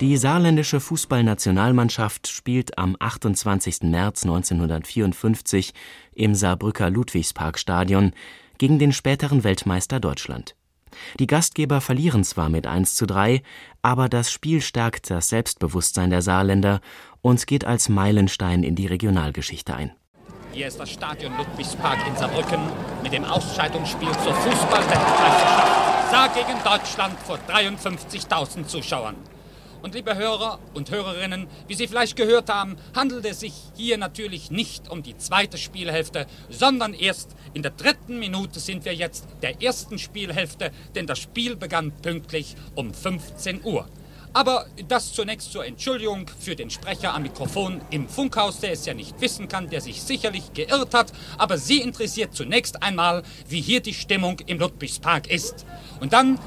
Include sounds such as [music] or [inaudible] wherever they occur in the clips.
Die saarländische Fußballnationalmannschaft spielt am 28. März 1954 im Saarbrücker Ludwigsparkstadion gegen den späteren Weltmeister Deutschland. Die Gastgeber verlieren zwar mit 1 zu 3, aber das Spiel stärkt das Selbstbewusstsein der Saarländer und geht als Meilenstein in die Regionalgeschichte ein. Hier ist das Stadion Ludwigspark in Saarbrücken mit dem Ausscheidungsspiel zur Fußball-Weltmeisterschaft Saar gegen Deutschland vor 53.000 Zuschauern. Und liebe Hörer und Hörerinnen, wie Sie vielleicht gehört haben, handelt es sich hier natürlich nicht um die zweite Spielhälfte, sondern erst in der dritten Minute sind wir jetzt der ersten Spielhälfte, denn das Spiel begann pünktlich um 15 Uhr. Aber das zunächst zur Entschuldigung für den Sprecher am Mikrofon im Funkhaus, der es ja nicht wissen kann, der sich sicherlich geirrt hat. Aber Sie interessiert zunächst einmal, wie hier die Stimmung im Ludwigspark ist. Und dann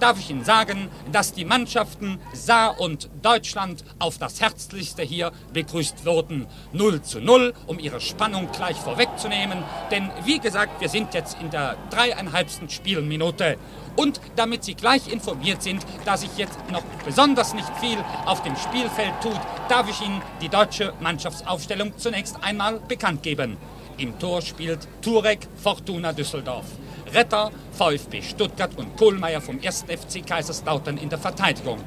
darf ich Ihnen sagen, dass die Mannschaften Saar und Deutschland auf das Herzlichste hier begrüßt wurden. 0 zu 0, um ihre Spannung gleich vorwegzunehmen. Denn wie gesagt, wir sind jetzt in der dreieinhalbsten Spielminute. Und damit Sie gleich informiert sind, dass sich jetzt noch besonders nicht viel auf dem Spielfeld tut, darf ich Ihnen die deutsche Mannschaftsaufstellung zunächst einmal bekannt geben. Im Tor spielt Turek Fortuna Düsseldorf. Retter, VfB Stuttgart und Kohlmeier vom 1. FC Kaiserslautern in der Verteidigung.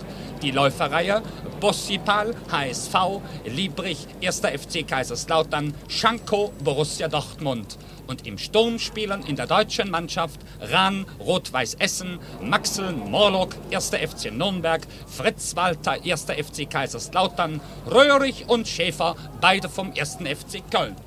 Die Läuferreihe Bossipal, HSV, Liebrich, 1. FC Kaiserslautern, Schanko, Borussia Dortmund. Und im Sturm spielen in der deutschen Mannschaft Rahn, Rot-Weiß Essen, Maxel, Morlock, 1. FC Nürnberg, Fritz Walter, 1. FC Kaiserslautern, Röhrig und Schäfer, beide vom 1. FC Köln.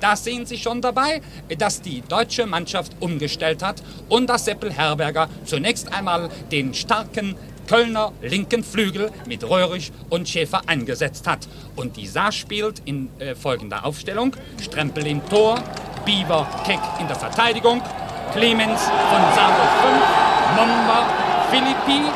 Da sehen Sie schon dabei, dass die deutsche Mannschaft umgestellt hat und dass Seppel Herberger zunächst einmal den starken Kölner linken Flügel mit Röhrig und Schäfer eingesetzt hat. Und die Saar spielt in äh, folgender Aufstellung. Strempel im Tor, Bieber Keck in der Verteidigung, Clemens von Saar 5, Momba, Philippi,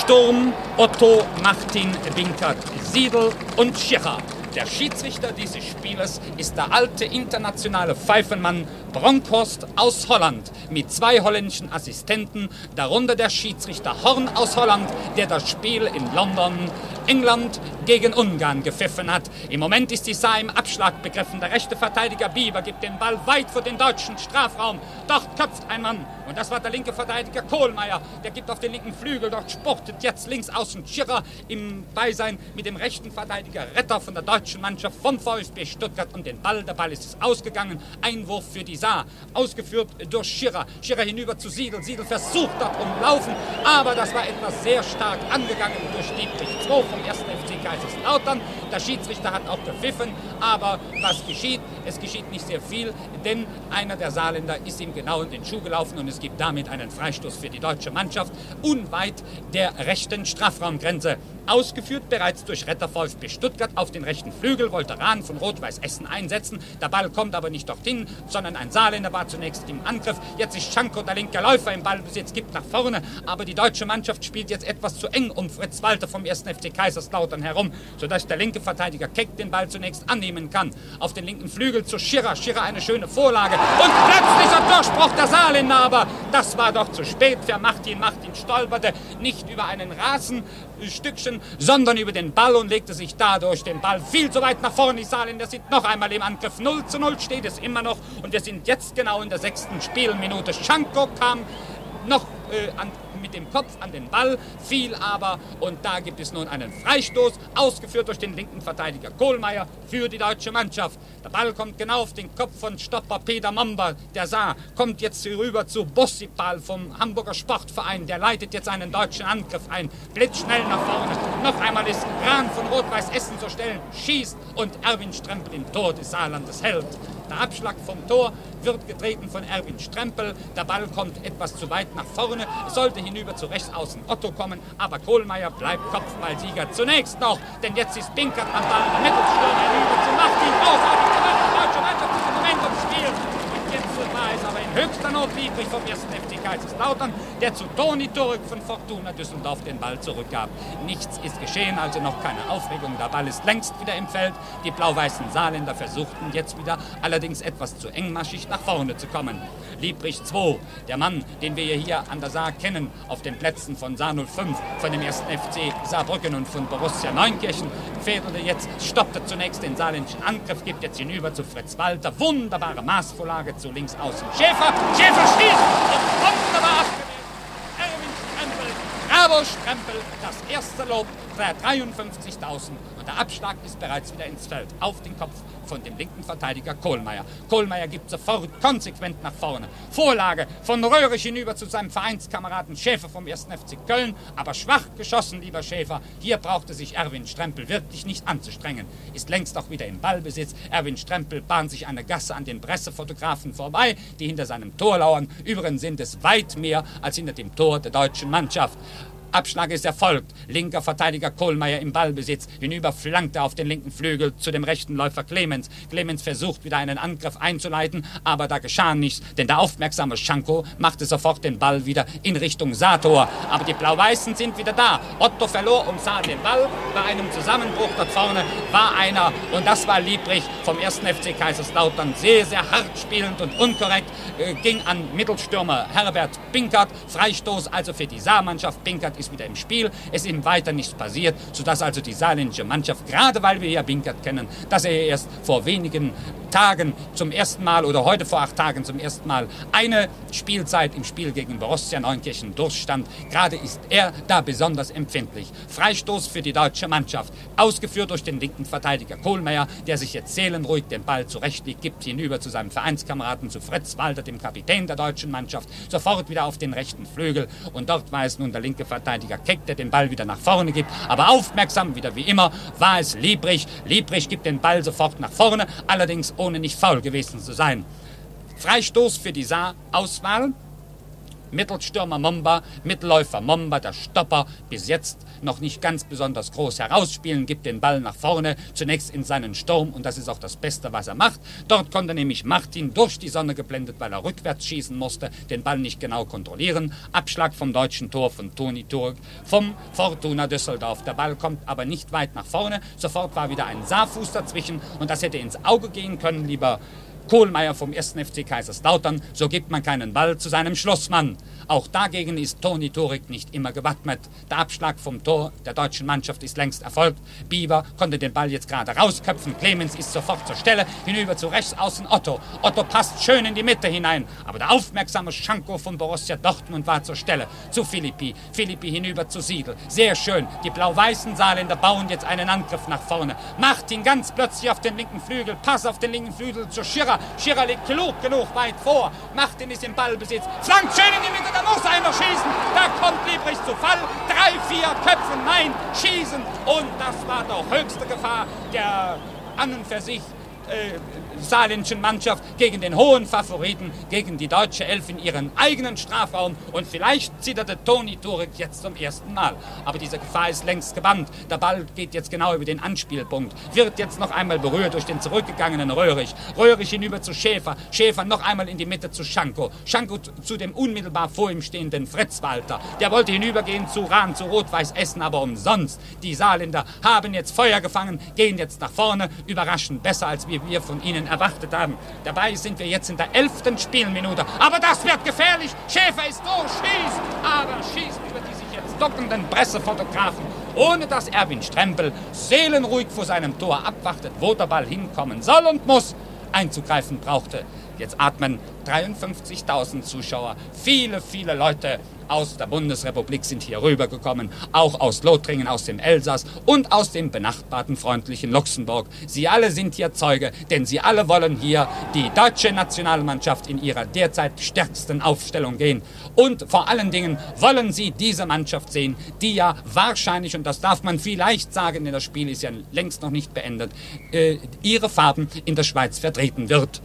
Sturm, Otto, Martin, Winkert, Siedel und Schirrer. Der Schiedsrichter dieses Spieles ist der alte internationale Pfeifenmann Bronkhorst aus Holland mit zwei holländischen Assistenten, darunter der Schiedsrichter Horn aus Holland, der das Spiel in London, England gegen Ungarn gepfiffen hat. Im Moment ist die Saar im Abschlag begriffen. Der rechte Verteidiger Bieber gibt den Ball weit vor den deutschen Strafraum. Dort köpft ein Mann. Und das war der linke Verteidiger Kohlmeier. Der gibt auf den linken Flügel. Dort sportet jetzt links außen Schirrer im Beisein mit dem rechten Verteidiger Retter von der deutschen Mannschaft vom VfB Stuttgart und den Ball. Der Ball ist ausgegangen. Einwurf für die Saar. Ausgeführt durch Schirrer. Schirrer hinüber zu Siedel. Siedel versucht dort umlaufen. Aber das war etwas sehr stark angegangen durch Dietrich 2 vom 1. FC Kaiserslautern. Der Schiedsrichter hat auch gepfiffen. Aber was geschieht? Es geschieht nicht sehr viel, denn einer der Saarländer ist ihm genau in den Schuh gelaufen und es gibt damit einen Freistoß für die deutsche Mannschaft unweit der rechten Strafraumgrenze. Ausgeführt bereits durch Retter VfB Stuttgart auf den rechten Flügel wollte Rahn von Rot-Weiß Essen einsetzen. Der Ball kommt aber nicht dorthin, sondern ein Saarländer war zunächst im Angriff. Jetzt ist Schanko der linke Läufer im Ballbesitz, gibt nach vorne. Aber die deutsche Mannschaft spielt jetzt etwas zu eng um Fritz Walter vom 1. FC Kaiserslautern herum, sodass der linke Verteidiger Keck den Ball zunächst annehmen kann. Auf den linken Flügel zu Schirrer. Schirrer eine schöne Vorlage. Und plötzlicher Durchbruch der Saarländer. Aber das war doch zu spät für Martin. Martin stolperte nicht über einen Rasenstückchen, sondern über den Ball und legte sich dadurch den Ball viel zu weit nach vorne. Die Saarländer sind noch einmal im Angriff. 0 zu 0 steht es immer noch. Und wir sind jetzt genau in der sechsten Spielminute. Schanko kam noch äh, an mit dem Kopf an den Ball, fiel aber und da gibt es nun einen Freistoß, ausgeführt durch den linken Verteidiger Kohlmeier für die deutsche Mannschaft. Der Ball kommt genau auf den Kopf von Stopper Peter Mamba, der sah, kommt jetzt rüber zu Bossipal vom Hamburger Sportverein, der leitet jetzt einen deutschen Angriff ein, blitzschnell nach vorne. Noch einmal ist Rahn von Rot-Weiß Essen zu stellen, schießt und Erwin Strempel im Tor des Saarlandes hält. Der Abschlag vom Tor wird getreten von Erwin Strempel. Der Ball kommt etwas zu weit nach vorne. Es sollte hinüber zu rechts außen Otto kommen, aber Kohlmeier bleibt Kopfballsieger. Zunächst noch, denn jetzt ist Binkert am Ball. Der Mittelstürmer hinüber zu Martin. Großartig gemacht. Deutsche Mannschaft ist im Moment im Spiel. Und jetzt war es aber in höchster Not vom 1. FC Kaiserslautern, der zu Toni Turk von Fortuna Düsseldorf den Ball zurückgab. Nichts ist geschehen, also noch keine Aufregung. Der Ball ist längst wieder im Feld. Die blau-weißen Saarländer versuchten jetzt wieder, allerdings etwas zu engmaschig nach vorne zu kommen. Liebrich 2, der Mann, den wir hier an der Saar kennen, auf den Plätzen von Saar 05, von dem ersten FC Saarbrücken und von Borussia Neunkirchen, fädelte jetzt, stoppte zunächst den saarländischen Angriff, gibt jetzt hinüber zu Fritz Walter. Wunderbare Maßvorlage zu links außen. Schäfer, Schäfer schießt und wunderbar abgewehrt. Erwin Strempel, bravo Strempel, das erste Lob der 53.000 und der Abschlag ist bereits wieder ins Feld, auf den Kopf von dem linken Verteidiger Kohlmeier. Kohlmeier gibt sofort konsequent nach vorne. Vorlage von Röhrig hinüber zu seinem Vereinskameraden Schäfer vom 1. FC Köln, aber schwach geschossen, lieber Schäfer. Hier brauchte sich Erwin Strempel wirklich nicht anzustrengen. Ist längst auch wieder im Ballbesitz. Erwin Strempel bahnt sich eine Gasse an den Pressefotografen vorbei, die hinter seinem Tor lauern. Übrigens sind es weit mehr als hinter dem Tor der deutschen Mannschaft. Abschlag ist erfolgt. Linker Verteidiger Kohlmeier im Ballbesitz. Hinüber flankt er auf den linken Flügel zu dem rechten Läufer Clemens. Clemens versucht wieder einen Angriff einzuleiten, aber da geschah nichts, denn der aufmerksame Schanko machte sofort den Ball wieder in Richtung Sator. Aber die Blau-Weißen sind wieder da. Otto verlor und sah den Ball. Bei einem Zusammenbruch dort vorne war einer, und das war Liebrich vom 1. FC Kaiserslautern, sehr, sehr hart spielend und unkorrekt, äh, ging an Mittelstürmer Herbert Pinkert. Freistoß also für die Saarmannschaft. Pinkert ist wieder im Spiel. Es ihm weiter nichts passiert, sodass also die saarländische Mannschaft, gerade weil wir ja Binkert kennen, dass er erst vor wenigen Tagen zum ersten Mal oder heute vor acht Tagen zum ersten Mal eine Spielzeit im Spiel gegen Borussia Neunkirchen durchstand. Gerade ist er da besonders empfindlich. Freistoß für die deutsche Mannschaft, ausgeführt durch den linken Verteidiger Kohlmeier, der sich jetzt seelenruhig den Ball zurechtlegt, gibt hinüber zu seinem Vereinskameraden, zu Fritz Walter, dem Kapitän der deutschen Mannschaft, sofort wieder auf den rechten Flügel und dort es nun der linke Verteidiger Keck, der den Ball wieder nach vorne gibt, aber aufmerksam, wieder wie immer, war es Liebrich. Liebrich gibt den Ball sofort nach vorne, allerdings ohne nicht faul gewesen zu sein. Freistoß für die Saar-Auswahl. Mittelstürmer Momba, Mittelläufer Momba, der Stopper, bis jetzt noch nicht ganz besonders groß herausspielen, gibt den Ball nach vorne, zunächst in seinen Sturm und das ist auch das Beste, was er macht. Dort konnte nämlich Martin durch die Sonne geblendet, weil er rückwärts schießen musste, den Ball nicht genau kontrollieren. Abschlag vom deutschen Tor von Toni Turk vom Fortuna Düsseldorf. Der Ball kommt aber nicht weit nach vorne. Sofort war wieder ein Saarfuß dazwischen und das hätte ins Auge gehen können, lieber Kohlmeier vom 1. FC Kaiserslautern, so gibt man keinen Ball zu seinem Schlussmann. Auch dagegen ist Toni Turek nicht immer gewappnet. Der Abschlag vom Tor der deutschen Mannschaft ist längst erfolgt. Bieber konnte den Ball jetzt gerade rausköpfen. Clemens ist sofort zur Stelle. Hinüber zu rechts außen Otto. Otto passt schön in die Mitte hinein. Aber der aufmerksame Schanko von Borussia Dortmund war zur Stelle. Zu Philippi. Philippi hinüber zu Siedel. Sehr schön. Die blau-weißen Saarländer bauen jetzt einen Angriff nach vorne. Martin ganz plötzlich auf den linken Flügel. Pass auf den linken Flügel zu Schirrer. Schirrer liegt klug genug weit vor. Martin ist im Ballbesitz. Flankt schön in die Mitte. Da muss einer schießen. Da kommt Liebrich zu Fall. Drei, vier Köpfe, nein, schießen. Und das war doch höchste Gefahr der an und für sich äh, saarländischen Mannschaft gegen den hohen Favoriten, gegen die deutsche Elf in ihren eigenen Strafraum. Und vielleicht zitterte Toni Turek jetzt zum ersten Mal. Aber diese Gefahr ist längst gebannt. Der Ball geht jetzt genau über den Anspielpunkt. Wird jetzt noch einmal berührt durch den zurückgegangenen Röhrig. Röhrig hinüber zu Schäfer. Schäfer noch einmal in die Mitte zu Schanko. Schanko zu dem unmittelbar vor ihm stehenden Fritz Walter. Der wollte hinübergehen zu Rahn, zu Rot-Weiß Essen, aber umsonst. Die Saarländer haben jetzt Feuer gefangen, gehen jetzt nach vorne, überraschen besser, als wir, wir von ihnen erwartet haben. Dabei sind wir jetzt in der elften Spielminute. Aber das wird gefährlich. Schäfer ist durch, schießt, aber schießt über die sich jetzt dockenden Pressefotografen, ohne dass Erwin Strempel seelenruhig vor seinem Tor abwartet, wo der Ball hinkommen soll und muss. Einzugreifen brauchte. Jetzt atmen 53.000 Zuschauer, viele, viele Leute aus der Bundesrepublik sind hier rübergekommen, auch aus Lothringen, aus dem Elsass und aus dem benachbarten freundlichen Luxemburg. Sie alle sind hier Zeuge, denn sie alle wollen hier die deutsche Nationalmannschaft in ihrer derzeit stärksten Aufstellung gehen. Und vor allen Dingen wollen sie diese Mannschaft sehen, die ja wahrscheinlich, und das darf man vielleicht sagen, denn das Spiel ist ja längst noch nicht beendet, äh, ihre Farben in der Schweiz vertreten wird.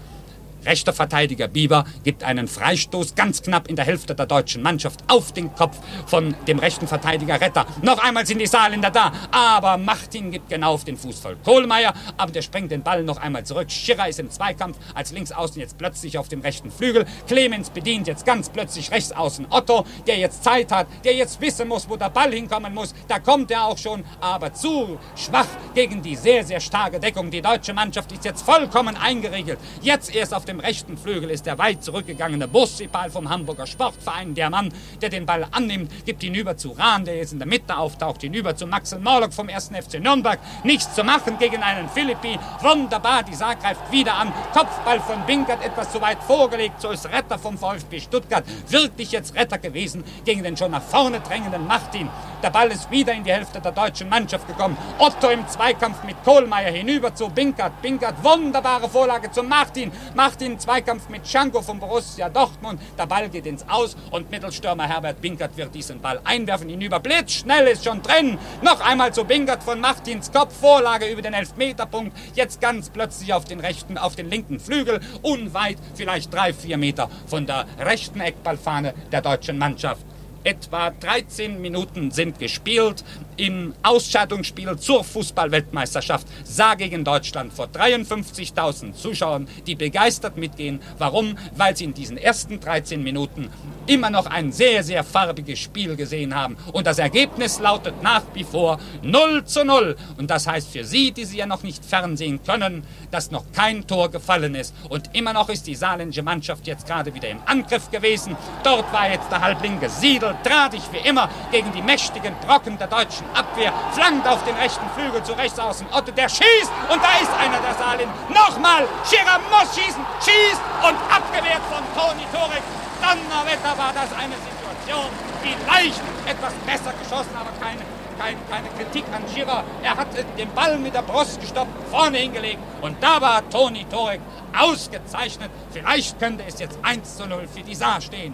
Rechter Verteidiger Bieber gibt einen Freistoß ganz knapp in der Hälfte der deutschen Mannschaft auf den Kopf von dem rechten Verteidiger Retter. Noch einmal sind die Saarländer da, aber Martin gibt genau auf den Fuß voll Kohlmeier, aber der sprengt den Ball noch einmal zurück. Schirrer ist im Zweikampf als Linksaußen jetzt plötzlich auf dem rechten Flügel. Clemens bedient jetzt ganz plötzlich Rechtsaußen Otto, der jetzt Zeit hat, der jetzt wissen muss, wo der Ball hinkommen muss. Da kommt er auch schon, aber zu schwach gegen die sehr, sehr starke Deckung. Die deutsche Mannschaft ist jetzt vollkommen eingeregelt. Jetzt erst auf dem rechten Flügel ist der weit zurückgegangene Bursipal vom Hamburger Sportverein. Der Mann, der den Ball annimmt, gibt ihn über zu Rahn, der jetzt in der Mitte auftaucht, hinüber zu Maxel Morlock vom 1. FC Nürnberg. Nichts zu machen gegen einen Philippi. Wunderbar, die Saar greift wieder an. Kopfball von Binkert etwas zu weit vorgelegt. So ist Retter vom VfB Stuttgart wirklich jetzt Retter gewesen gegen den schon nach vorne drängenden Martin. Der Ball ist wieder in die Hälfte der deutschen Mannschaft gekommen. Otto im Zweikampf mit Kohlmeier hinüber zu Binkert. Binkert, wunderbare Vorlage zu Martin. Martin Zweikampf mit Schanko von Borussia Dortmund. Der Ball geht ins Aus und Mittelstürmer Herbert Binkert wird diesen Ball einwerfen. Hinüber blitzschnell ist schon drin. Noch einmal zu Binkert von Martins Kopf. Vorlage über den Elfmeterpunkt. Jetzt ganz plötzlich auf den rechten, auf den linken Flügel. Unweit, vielleicht drei, vier Meter von der rechten Eckballfahne der deutschen Mannschaft. Etwa 13 Minuten sind gespielt im Ausscheidungsspiel zur Fußballweltmeisterschaft Saar gegen Deutschland vor 53.000 Zuschauern, die begeistert mitgehen. Warum? Weil sie in diesen ersten 13 Minuten immer noch ein sehr, sehr farbiges Spiel gesehen haben. Und das Ergebnis lautet nach wie vor 0 zu 0. Und das heißt für Sie, die Sie ja noch nicht fernsehen können, dass noch kein Tor gefallen ist. Und immer noch ist die saarländische Mannschaft jetzt gerade wieder im Angriff gewesen. Dort war jetzt der Halbling gesiedelt, drahtig wie immer gegen die mächtigen Brocken der deutschen Abwehr, flankt auf den rechten Flügel zu rechts außen. Otto, der schießt und da ist einer der Saarländer. Nochmal, Scherer muss schießen, schießt und abgewehrt von Toni Torek. Donnerwetter war das eine Situation, vielleicht etwas besser geschossen, aber keine, keine, keine Kritik an Schirrer. Er hat den Ball mit der Brust gestoppt, vorne hingelegt und da war Toni Torek ausgezeichnet. Vielleicht könnte es jetzt 1 zu 0 für die Saar stehen.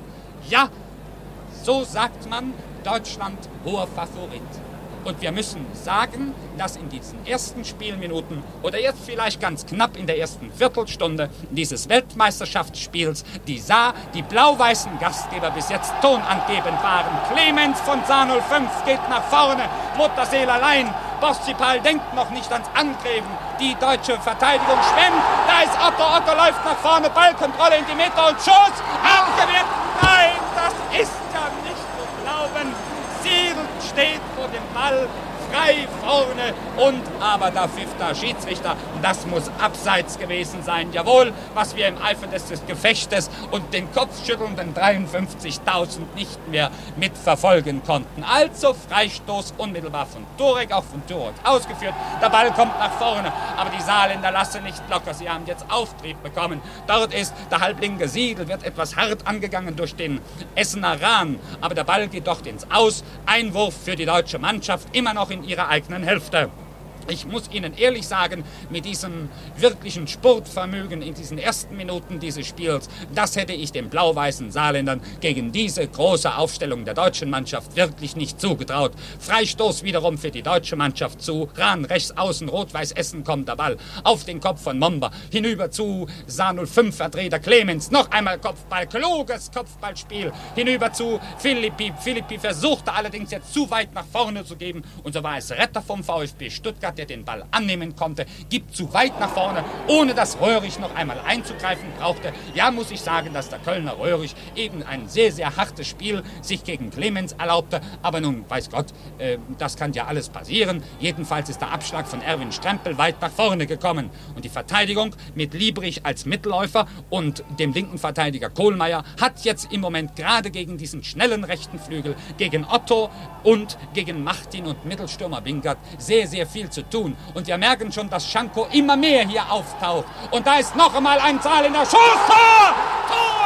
Ja, so sagt man, Deutschland hoher Favorit. Und wir müssen sagen, dass in diesen ersten Spielminuten oder jetzt vielleicht ganz knapp in der ersten Viertelstunde dieses Weltmeisterschaftsspiels die Saar, die blau-weißen Gastgeber bis jetzt tonangebend waren. Clemens von Saar 05 geht nach vorne, Mutterseel allein. Borsipal denkt noch nicht ans Angreifen. Die deutsche Verteidigung schwemmt. Da ist Otto. Otto läuft nach vorne. Ballkontrolle in die Mitte und Schuss. Abgewehrt. Nein, das ist ja nicht zu glauben. Ziel steht vor dem Ball frei vorne und aber da pfiff der Schiedsrichter. Das muss abseits gewesen sein. Jawohl, was wir im Eifer des Gefechtes und den kopfschüttelnden 53.000 nicht mehr mitverfolgen konnten. Also Freistoß unmittelbar von Turek, auch von Turek ausgeführt. Der Ball kommt nach vorne, aber die Saarländer lassen nicht locker. Sie haben jetzt Auftrieb bekommen. Dort ist der Halbling gesiedelt, wird etwas hart angegangen durch den Essener Rahn. Aber der Ball geht dort ins Aus. Einwurf für die deutsche Mannschaft, immer noch in ihrer eigenen Hälfte. Ich muss Ihnen ehrlich sagen, mit diesem wirklichen Sportvermögen in diesen ersten Minuten dieses Spiels, das hätte ich den blau-weißen Saarländern gegen diese große Aufstellung der deutschen Mannschaft wirklich nicht zugetraut. Freistoß wiederum für die deutsche Mannschaft zu. Rahn rechts außen, rot-weiß Essen kommt der Ball auf den Kopf von Momba. Hinüber zu Saar 05 Vertreter Clemens. Noch einmal Kopfball, kluges Kopfballspiel. Hinüber zu Philippi. Philippi versuchte allerdings jetzt zu weit nach vorne zu geben. Und so war es Retter vom VfB Stuttgart der den Ball annehmen konnte, gibt zu weit nach vorne, ohne dass Röhrig noch einmal einzugreifen brauchte. Ja, muss ich sagen, dass der Kölner Röhrig eben ein sehr, sehr hartes Spiel sich gegen Clemens erlaubte. Aber nun, weiß Gott, äh, das kann ja alles passieren. Jedenfalls ist der Abschlag von Erwin Strempel weit nach vorne gekommen. Und die Verteidigung mit Liebrich als Mittelläufer und dem linken Verteidiger Kohlmeier hat jetzt im Moment gerade gegen diesen schnellen rechten Flügel, gegen Otto und gegen Martin und Mittelstürmer Wingert sehr, sehr viel zu tun. Und wir merken schon, dass Schanko immer mehr hier auftaucht. Und da ist noch einmal ein Zahl in der Schuss. Tor! Tor!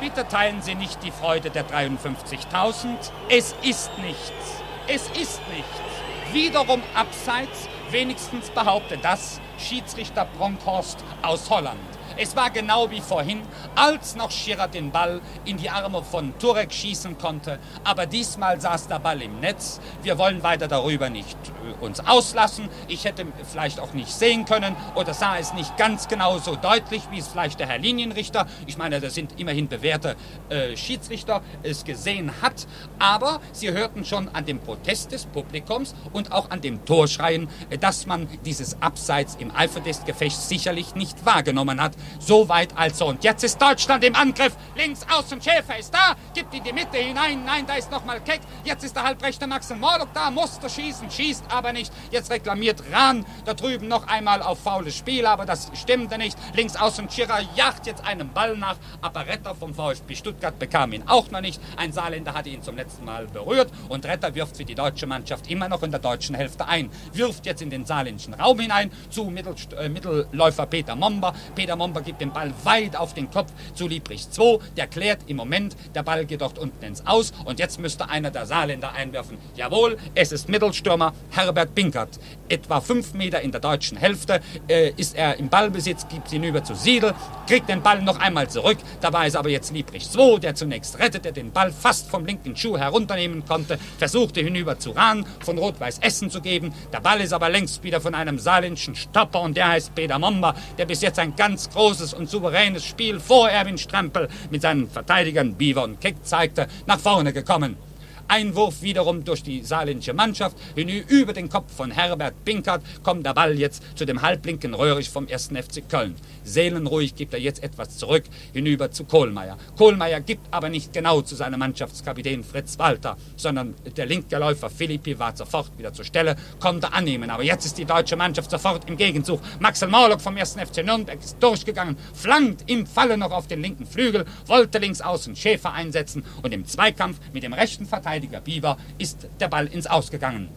Bitte teilen Sie nicht die Freude der 53.000. Es ist nichts. Es ist nichts. Wiederum abseits, wenigstens behauptet das Schiedsrichter Bronkhorst aus Holland. Es war genau wie vorhin, als noch Schirrer den Ball in die Arme von Turek schießen konnte. Aber diesmal saß der Ball im Netz. Wir wollen weiter darüber nicht äh, uns auslassen. Ich hätte vielleicht auch nicht sehen können oder sah es nicht ganz genau so deutlich, wie es vielleicht der Herr Linienrichter, ich meine, das sind immerhin bewährte äh, Schiedsrichter, es gesehen hat. Aber Sie hörten schon an dem Protest des Publikums und auch an dem Torschreien, äh, dass man dieses Abseits im Eifer sicherlich nicht wahrgenommen hat. Soweit also. Und jetzt ist Deutschland im Angriff. Links außen Schäfer ist da, gibt in die Mitte hinein. Nein, da ist nochmal Keck. Jetzt ist der halbrechte Maxel Morlock da, musste schießen, schießt aber nicht. Jetzt reklamiert Rahn da drüben noch einmal auf faules Spiel, aber das stimmte nicht. Links außen Schirrer jagt jetzt einen Ball nach. Aber Retter vom VfB Stuttgart bekam ihn auch noch nicht. Ein Saarländer hatte ihn zum letzten Mal berührt und Retter wirft für die deutsche Mannschaft immer noch in der deutschen Hälfte ein. Wirft jetzt in den saarländischen Raum hinein zu äh, Mittelläufer Peter Momber. Peter Momber gibt den Ball weit auf den Kopf zu Liebrich 2. Der klärt im Moment. Der Ball geht dort unten ins Aus und jetzt müsste einer der Saarländer einwerfen. Jawohl, es ist Mittelstürmer Herbert Binkert. Etwa fünf Meter in der deutschen Hälfte äh, ist er im Ballbesitz, gibt ihn über zu Siedel, kriegt den Ball noch einmal zurück. Dabei ist aber jetzt Liebrich 2, der zunächst rettete, den Ball fast vom linken Schuh herunternehmen konnte, versuchte hinüber zu Rahn von Rot-Weiß Essen zu geben. Der Ball ist aber längst wieder von einem saarländischen Stopper und der heißt Peter Momba, der bis jetzt ein ganz großes und souveränes Spiel vor Erwin Strampel mit seinen Verteidigern Beaver und Keck zeigte, nach vorne gekommen. Einwurf wiederum durch die saarländische Mannschaft. Über den Kopf von Herbert Binkert kommt der Ball jetzt zu dem halblinken Röhrig vom 1. FC Köln. Seelenruhig gibt er jetzt etwas zurück hinüber zu Kohlmeier. Kohlmeier gibt aber nicht genau zu seinem Mannschaftskapitän Fritz Walter, sondern der linke Läufer Philippi war sofort wieder zur Stelle, konnte annehmen. Aber jetzt ist die deutsche Mannschaft sofort im Gegenzug. Maxel Morlock vom 1. FC Nürnberg ist durchgegangen, flankt im Falle noch auf den linken Flügel, wollte links außen Schäfer einsetzen und im Zweikampf mit dem rechten Verteidiger Verteidiger Bieber ist der Ball ins Ausgegangen.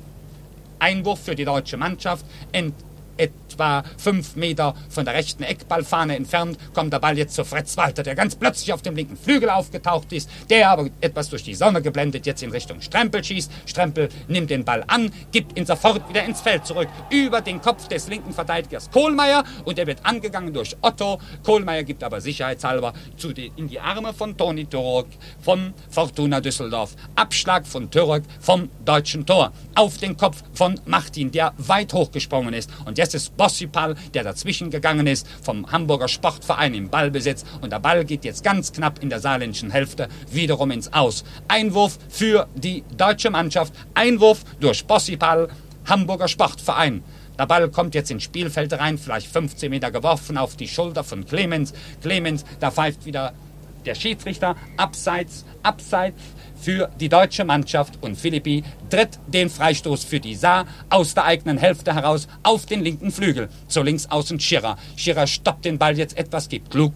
Einwurf für die deutsche Mannschaft. Etwa fünf Meter von der rechten Eckballfahne entfernt, kommt der Ball jetzt zu Fritz Walter, der ganz plötzlich auf dem linken Flügel aufgetaucht ist, der aber etwas durch die Sonne geblendet jetzt in Richtung Strempel schießt. Strempel nimmt den Ball an, gibt ihn sofort wieder ins Feld zurück, über den Kopf des linken Verteidigers Kohlmeier und er wird angegangen durch Otto. Kohlmeier gibt aber sicherheitshalber zu die, in die Arme von Toni Turok von Fortuna Düsseldorf. Abschlag von Turok vom deutschen Tor auf den Kopf von Martin, der weit hochgesprungen ist. Und jetzt ist Bossipal, der dazwischen gegangen ist, vom Hamburger Sportverein im Ballbesitz. Und der Ball geht jetzt ganz knapp in der saarländischen Hälfte wiederum ins Aus. Einwurf für die deutsche Mannschaft. Einwurf durch Bossipal, Hamburger Sportverein. Der Ball kommt jetzt ins Spielfeld rein, vielleicht 15 Meter geworfen auf die Schulter von Clemens. Clemens, da pfeift wieder der Schiedsrichter abseits, abseits für die deutsche Mannschaft und Philippi tritt den Freistoß für die Saar aus der eigenen Hälfte heraus auf den linken Flügel. Zu links außen Schirrer. Schirrer stoppt den Ball jetzt etwas, gibt klug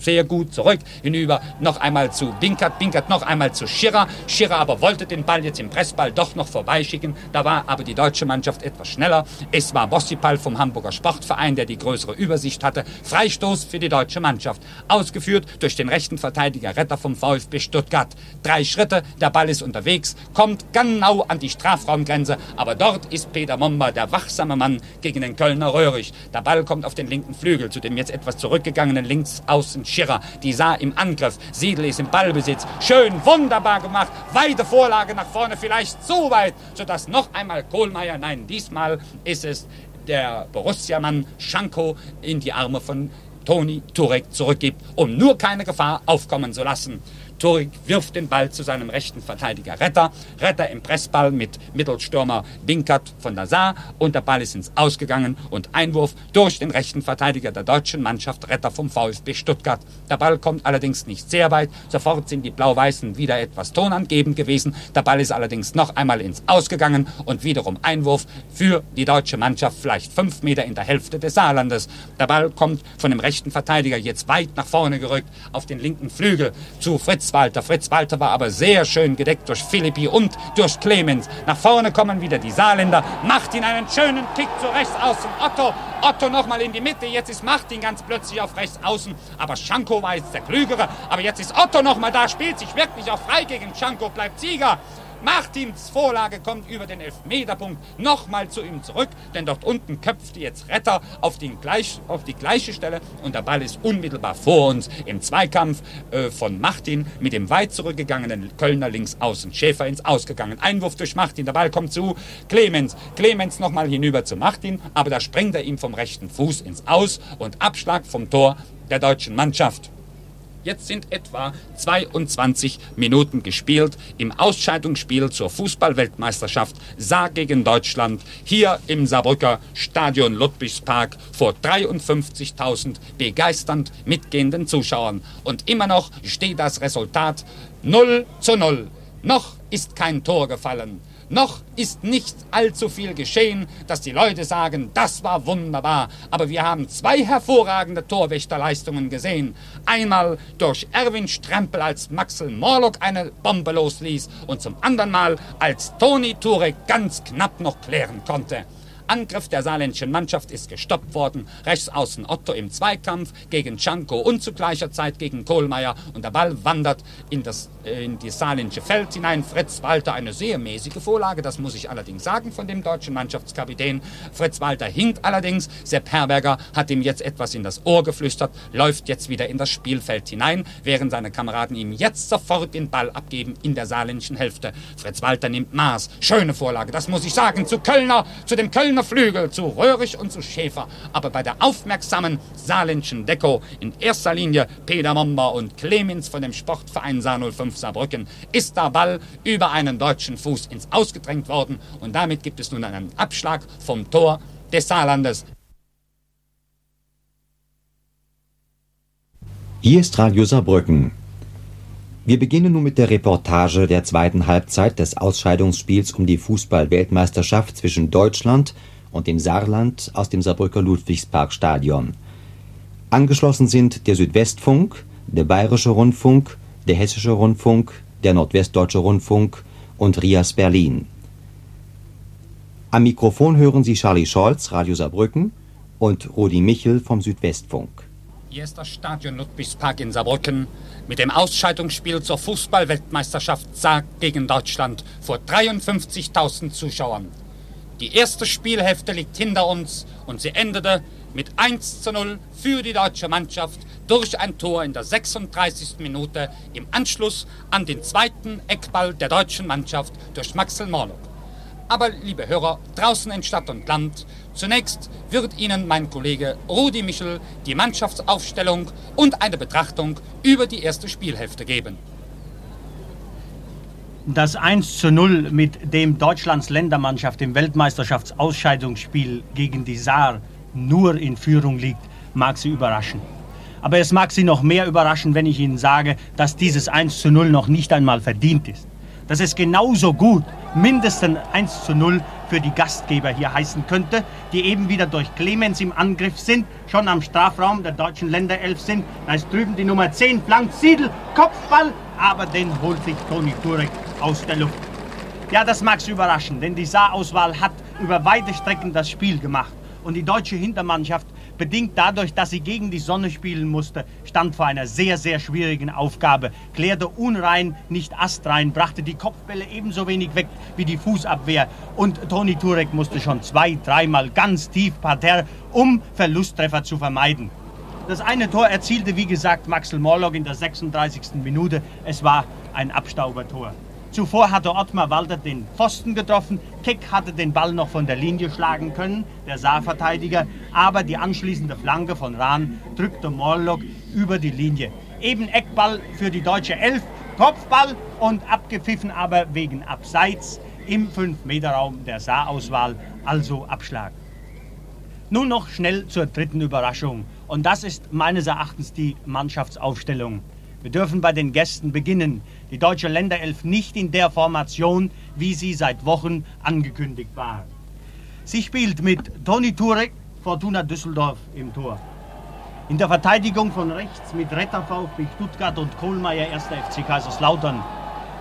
sehr gut zurück, hinüber noch einmal zu Binkert, Binkert noch einmal zu Schirrer. Schirrer aber wollte den Ball jetzt im Pressball doch noch vorbeischicken. Da war aber die deutsche Mannschaft etwas schneller. Es war Bossipal vom Hamburger Sportverein, der die größere Übersicht hatte. Freistoß für die deutsche Mannschaft. Ausgeführt durch den rechten Verteidiger Retter vom VfB Stuttgart. Drei Schritte, der Ball ist unterwegs, kommt genau an die Strafraumgrenze, aber dort ist Peter Momba, der wachsame Mann gegen den Kölner Röhrig. Der Ball kommt auf den linken Flügel zu dem jetzt etwas zurückgegangenen Linksaußen Schirrer. Die sah im Angriff. Siedel ist im Ballbesitz. Schön, wunderbar gemacht. Weite Vorlage nach vorne, vielleicht so weit, sodass noch einmal Kohlmeier, nein, diesmal ist es der Borussia-Mann Schanko in die Arme von Toni Turek zurückgibt, um nur keine Gefahr aufkommen zu lassen. Turek wirft den Ball zu seinem rechten Verteidiger Retter. Retter im Pressball mit Mittelstürmer Binkert von der Saar und der Ball ist ins Ausgegangen und Einwurf durch den rechten Verteidiger der deutschen Mannschaft Retter vom VfB Stuttgart. Der Ball kommt allerdings nicht sehr weit. Sofort sind die Blau-Weißen wieder etwas tonangebend gewesen. Der Ball ist allerdings noch einmal ins Ausgegangen und wiederum Einwurf für die deutsche Mannschaft, vielleicht fünf Meter in der Hälfte des Saarlandes. Der Ball kommt von dem rechten Verteidiger jetzt weit nach vorne gerückt auf den linken Flügel zu Fritz Walter. Fritz Walter war aber sehr schön gedeckt durch Philippi und durch Clemens. Nach vorne kommen wieder die Saarländer. Martin einen schönen Kick zu rechts außen. Otto, Otto nochmal in die Mitte. Jetzt ist Martin ganz plötzlich auf rechts außen. Aber Schanko war jetzt der Klügere. Aber jetzt ist Otto nochmal da, spielt sich wirklich auch frei gegen Schanko, bleibt Sieger. Martins Vorlage kommt über den Elfmeterpunkt nochmal zu ihm zurück, denn dort unten köpft jetzt Retter auf, den gleich, auf die gleiche Stelle und der Ball ist unmittelbar vor uns im Zweikampf äh, von Martin mit dem weit zurückgegangenen Kölner links außen. Schäfer ins Ausgegangen. Einwurf durch Martin, der Ball kommt zu Clemens. Clemens nochmal hinüber zu Martin, aber da springt er ihm vom rechten Fuß ins Aus und Abschlag vom Tor der deutschen Mannschaft. Jetzt sind etwa 22 Minuten gespielt im Ausscheidungsspiel zur Fußballweltmeisterschaft Saar gegen Deutschland hier im Saarbrücker Stadion Ludwigspark vor 53.000 begeisternd mitgehenden Zuschauern. Und immer noch steht das Resultat 0 zu 0. Noch ist kein Tor gefallen. Noch ist nicht allzu viel geschehen, dass die Leute sagen, das war wunderbar. Aber wir haben zwei hervorragende Torwächterleistungen gesehen. Einmal durch Erwin Strempel, als Maxel Morlock eine Bombe losließ und zum anderen Mal, als Toni Turek ganz knapp noch klären konnte. Angriff der saarländischen Mannschaft ist gestoppt worden. Rechts außen Otto im Zweikampf gegen Czanko und zu gleicher Zeit gegen Kohlmeier. Und der Ball wandert in das, äh, in das saarländische Feld hinein. Fritz Walter eine sehr mäßige Vorlage, das muss ich allerdings sagen von dem deutschen Mannschaftskapitän. Fritz Walter hinkt allerdings. Sepp Herberger hat ihm jetzt etwas in das Ohr geflüstert, läuft jetzt wieder in das Spielfeld hinein, während seine Kameraden ihm jetzt sofort den Ball abgeben in der saarländischen Hälfte. Fritz Walter nimmt Maß. Schöne Vorlage, das muss ich sagen, zu Kölner, zu dem Kölner Flügel zu Röhrig und zu Schäfer, aber bei der aufmerksamen saarländischen Deko in erster Linie Peter Momber und Clemens von dem Sportverein Saar 05 Saarbrücken ist der Ball über einen deutschen Fuß ins Ausgedrängt worden und damit gibt es nun einen Abschlag vom Tor des Saarlandes. Hier ist Radio Saarbrücken. Wir beginnen nun mit der Reportage der zweiten Halbzeit des Ausscheidungsspiels um die Fußball-Weltmeisterschaft zwischen Deutschland und dem Saarland aus dem Saarbrücker Ludwigsparkstadion. Angeschlossen sind der Südwestfunk, der Bayerische Rundfunk, der Hessische Rundfunk, der Nordwestdeutsche Rundfunk und Rias Berlin. Am Mikrofon hören Sie Charlie Scholz, Radio Saarbrücken, und Rudi Michel vom Südwestfunk. Hier ist das Stadion Ludwigspark in Saarbrücken mit dem Ausscheidungsspiel zur Fußballweltmeisterschaft Saar gegen Deutschland vor 53.000 Zuschauern. Die erste Spielhälfte liegt hinter uns und sie endete mit 1 zu 0 für die deutsche Mannschaft durch ein Tor in der 36. Minute im Anschluss an den zweiten Eckball der deutschen Mannschaft durch Maxel Morlock. Aber liebe Hörer, draußen in Stadt und Land, zunächst wird Ihnen mein Kollege Rudi Michel die Mannschaftsaufstellung und eine Betrachtung über die erste Spielhälfte geben. Das 1 zu 0, mit dem Deutschlands Ländermannschaft im Weltmeisterschaftsausscheidungsspiel gegen die Saar nur in Führung liegt, mag Sie überraschen. Aber es mag Sie noch mehr überraschen, wenn ich Ihnen sage, dass dieses 1 zu 0 noch nicht einmal verdient ist. Dass es genauso gut mindestens 1 zu 0 für die Gastgeber hier heißen könnte, die eben wieder durch Clemens im Angriff sind, schon am Strafraum der deutschen Länderelf sind. Da ist drüben die Nummer 10, flankt Siedel, Kopfball, aber den holt sich Toni Turek aus der Luft. Ja, das mag Sie überraschen, denn die Saarauswahl hat über weite Strecken das Spiel gemacht. Und die deutsche Hintermannschaft, bedingt dadurch, dass sie gegen die Sonne spielen musste, stand vor einer sehr, sehr schwierigen Aufgabe. Klärte unrein, nicht astrein, brachte die Kopfbälle ebenso wenig weg wie die Fußabwehr. Und Toni Turek musste schon zwei, dreimal ganz tief parterre, um Verlusttreffer zu vermeiden. Das eine Tor erzielte, wie gesagt, Maxel Morlock in der 36. Minute. Es war ein Abstaubertor. Zuvor hatte Ottmar Walter den Pfosten getroffen. Keck hatte den Ball noch von der Linie schlagen können, der Saarverteidiger. Aber die anschließende Flanke von Rahn drückte Morlock über die Linie. Eben Eckball für die deutsche Elf, Kopfball und abgepfiffen aber wegen Abseits im 5-Meter-Raum der Saarauswahl, also Abschlag. Nun noch schnell zur dritten Überraschung. Und das ist meines Erachtens die Mannschaftsaufstellung. Wir dürfen bei den Gästen beginnen. Die deutsche Länderelf nicht in der Formation, wie sie seit Wochen angekündigt war. Sie spielt mit Toni Turek, Fortuna Düsseldorf im Tor. In der Verteidigung von rechts mit Retter VfB Stuttgart und Kohlmeier 1. FC Kaiserslautern.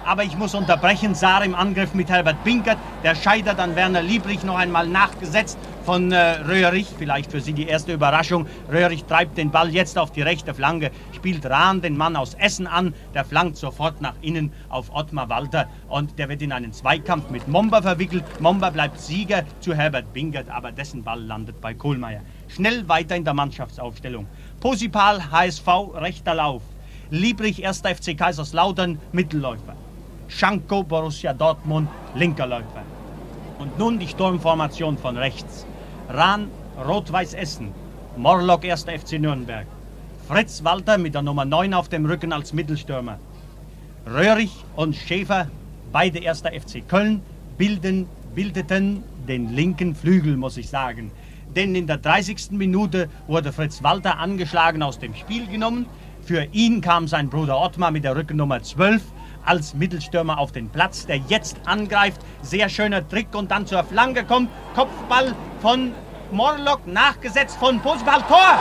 Aber ich muss unterbrechen. Saar im Angriff mit Herbert Binkert. Der scheitert an Werner Liebrich noch einmal nachgesetzt von äh, Röhrich. Vielleicht für Sie die erste Überraschung. Röhrich treibt den Ball jetzt auf die rechte Flanke, spielt Rahn den Mann aus Essen an. Der flankt sofort nach innen auf Ottmar Walter und der wird in einen Zweikampf mit Momba verwickelt. Momba bleibt Sieger zu Herbert Binkert, aber dessen Ball landet bei Kohlmeier. Schnell weiter in der Mannschaftsaufstellung. Posipal, HSV, rechter Lauf. Liebrich, 1. FC Kaiserslautern, Mittelläufer. Schanko, Borussia Dortmund, linker Läufer. Und nun die Sturmformation von rechts. Rahn, Rot-Weiß Essen. Morlock, 1. FC Nürnberg. Fritz Walter mit der Nummer 9 auf dem Rücken als Mittelstürmer. Röhrig und Schäfer, beide 1. FC Köln, bilden, bildeten den linken Flügel, muss ich sagen. Denn in der 30. Minute wurde Fritz Walter angeschlagen aus dem Spiel genommen. Für ihn kam sein Bruder Ottmar mit der Rückennummer 12 als Mittelstürmer auf den Platz, der jetzt angreift. Sehr schöner Trick und dann zur Flanke kommt. Kopfball von Morlock, nachgesetzt von Posball. Tor!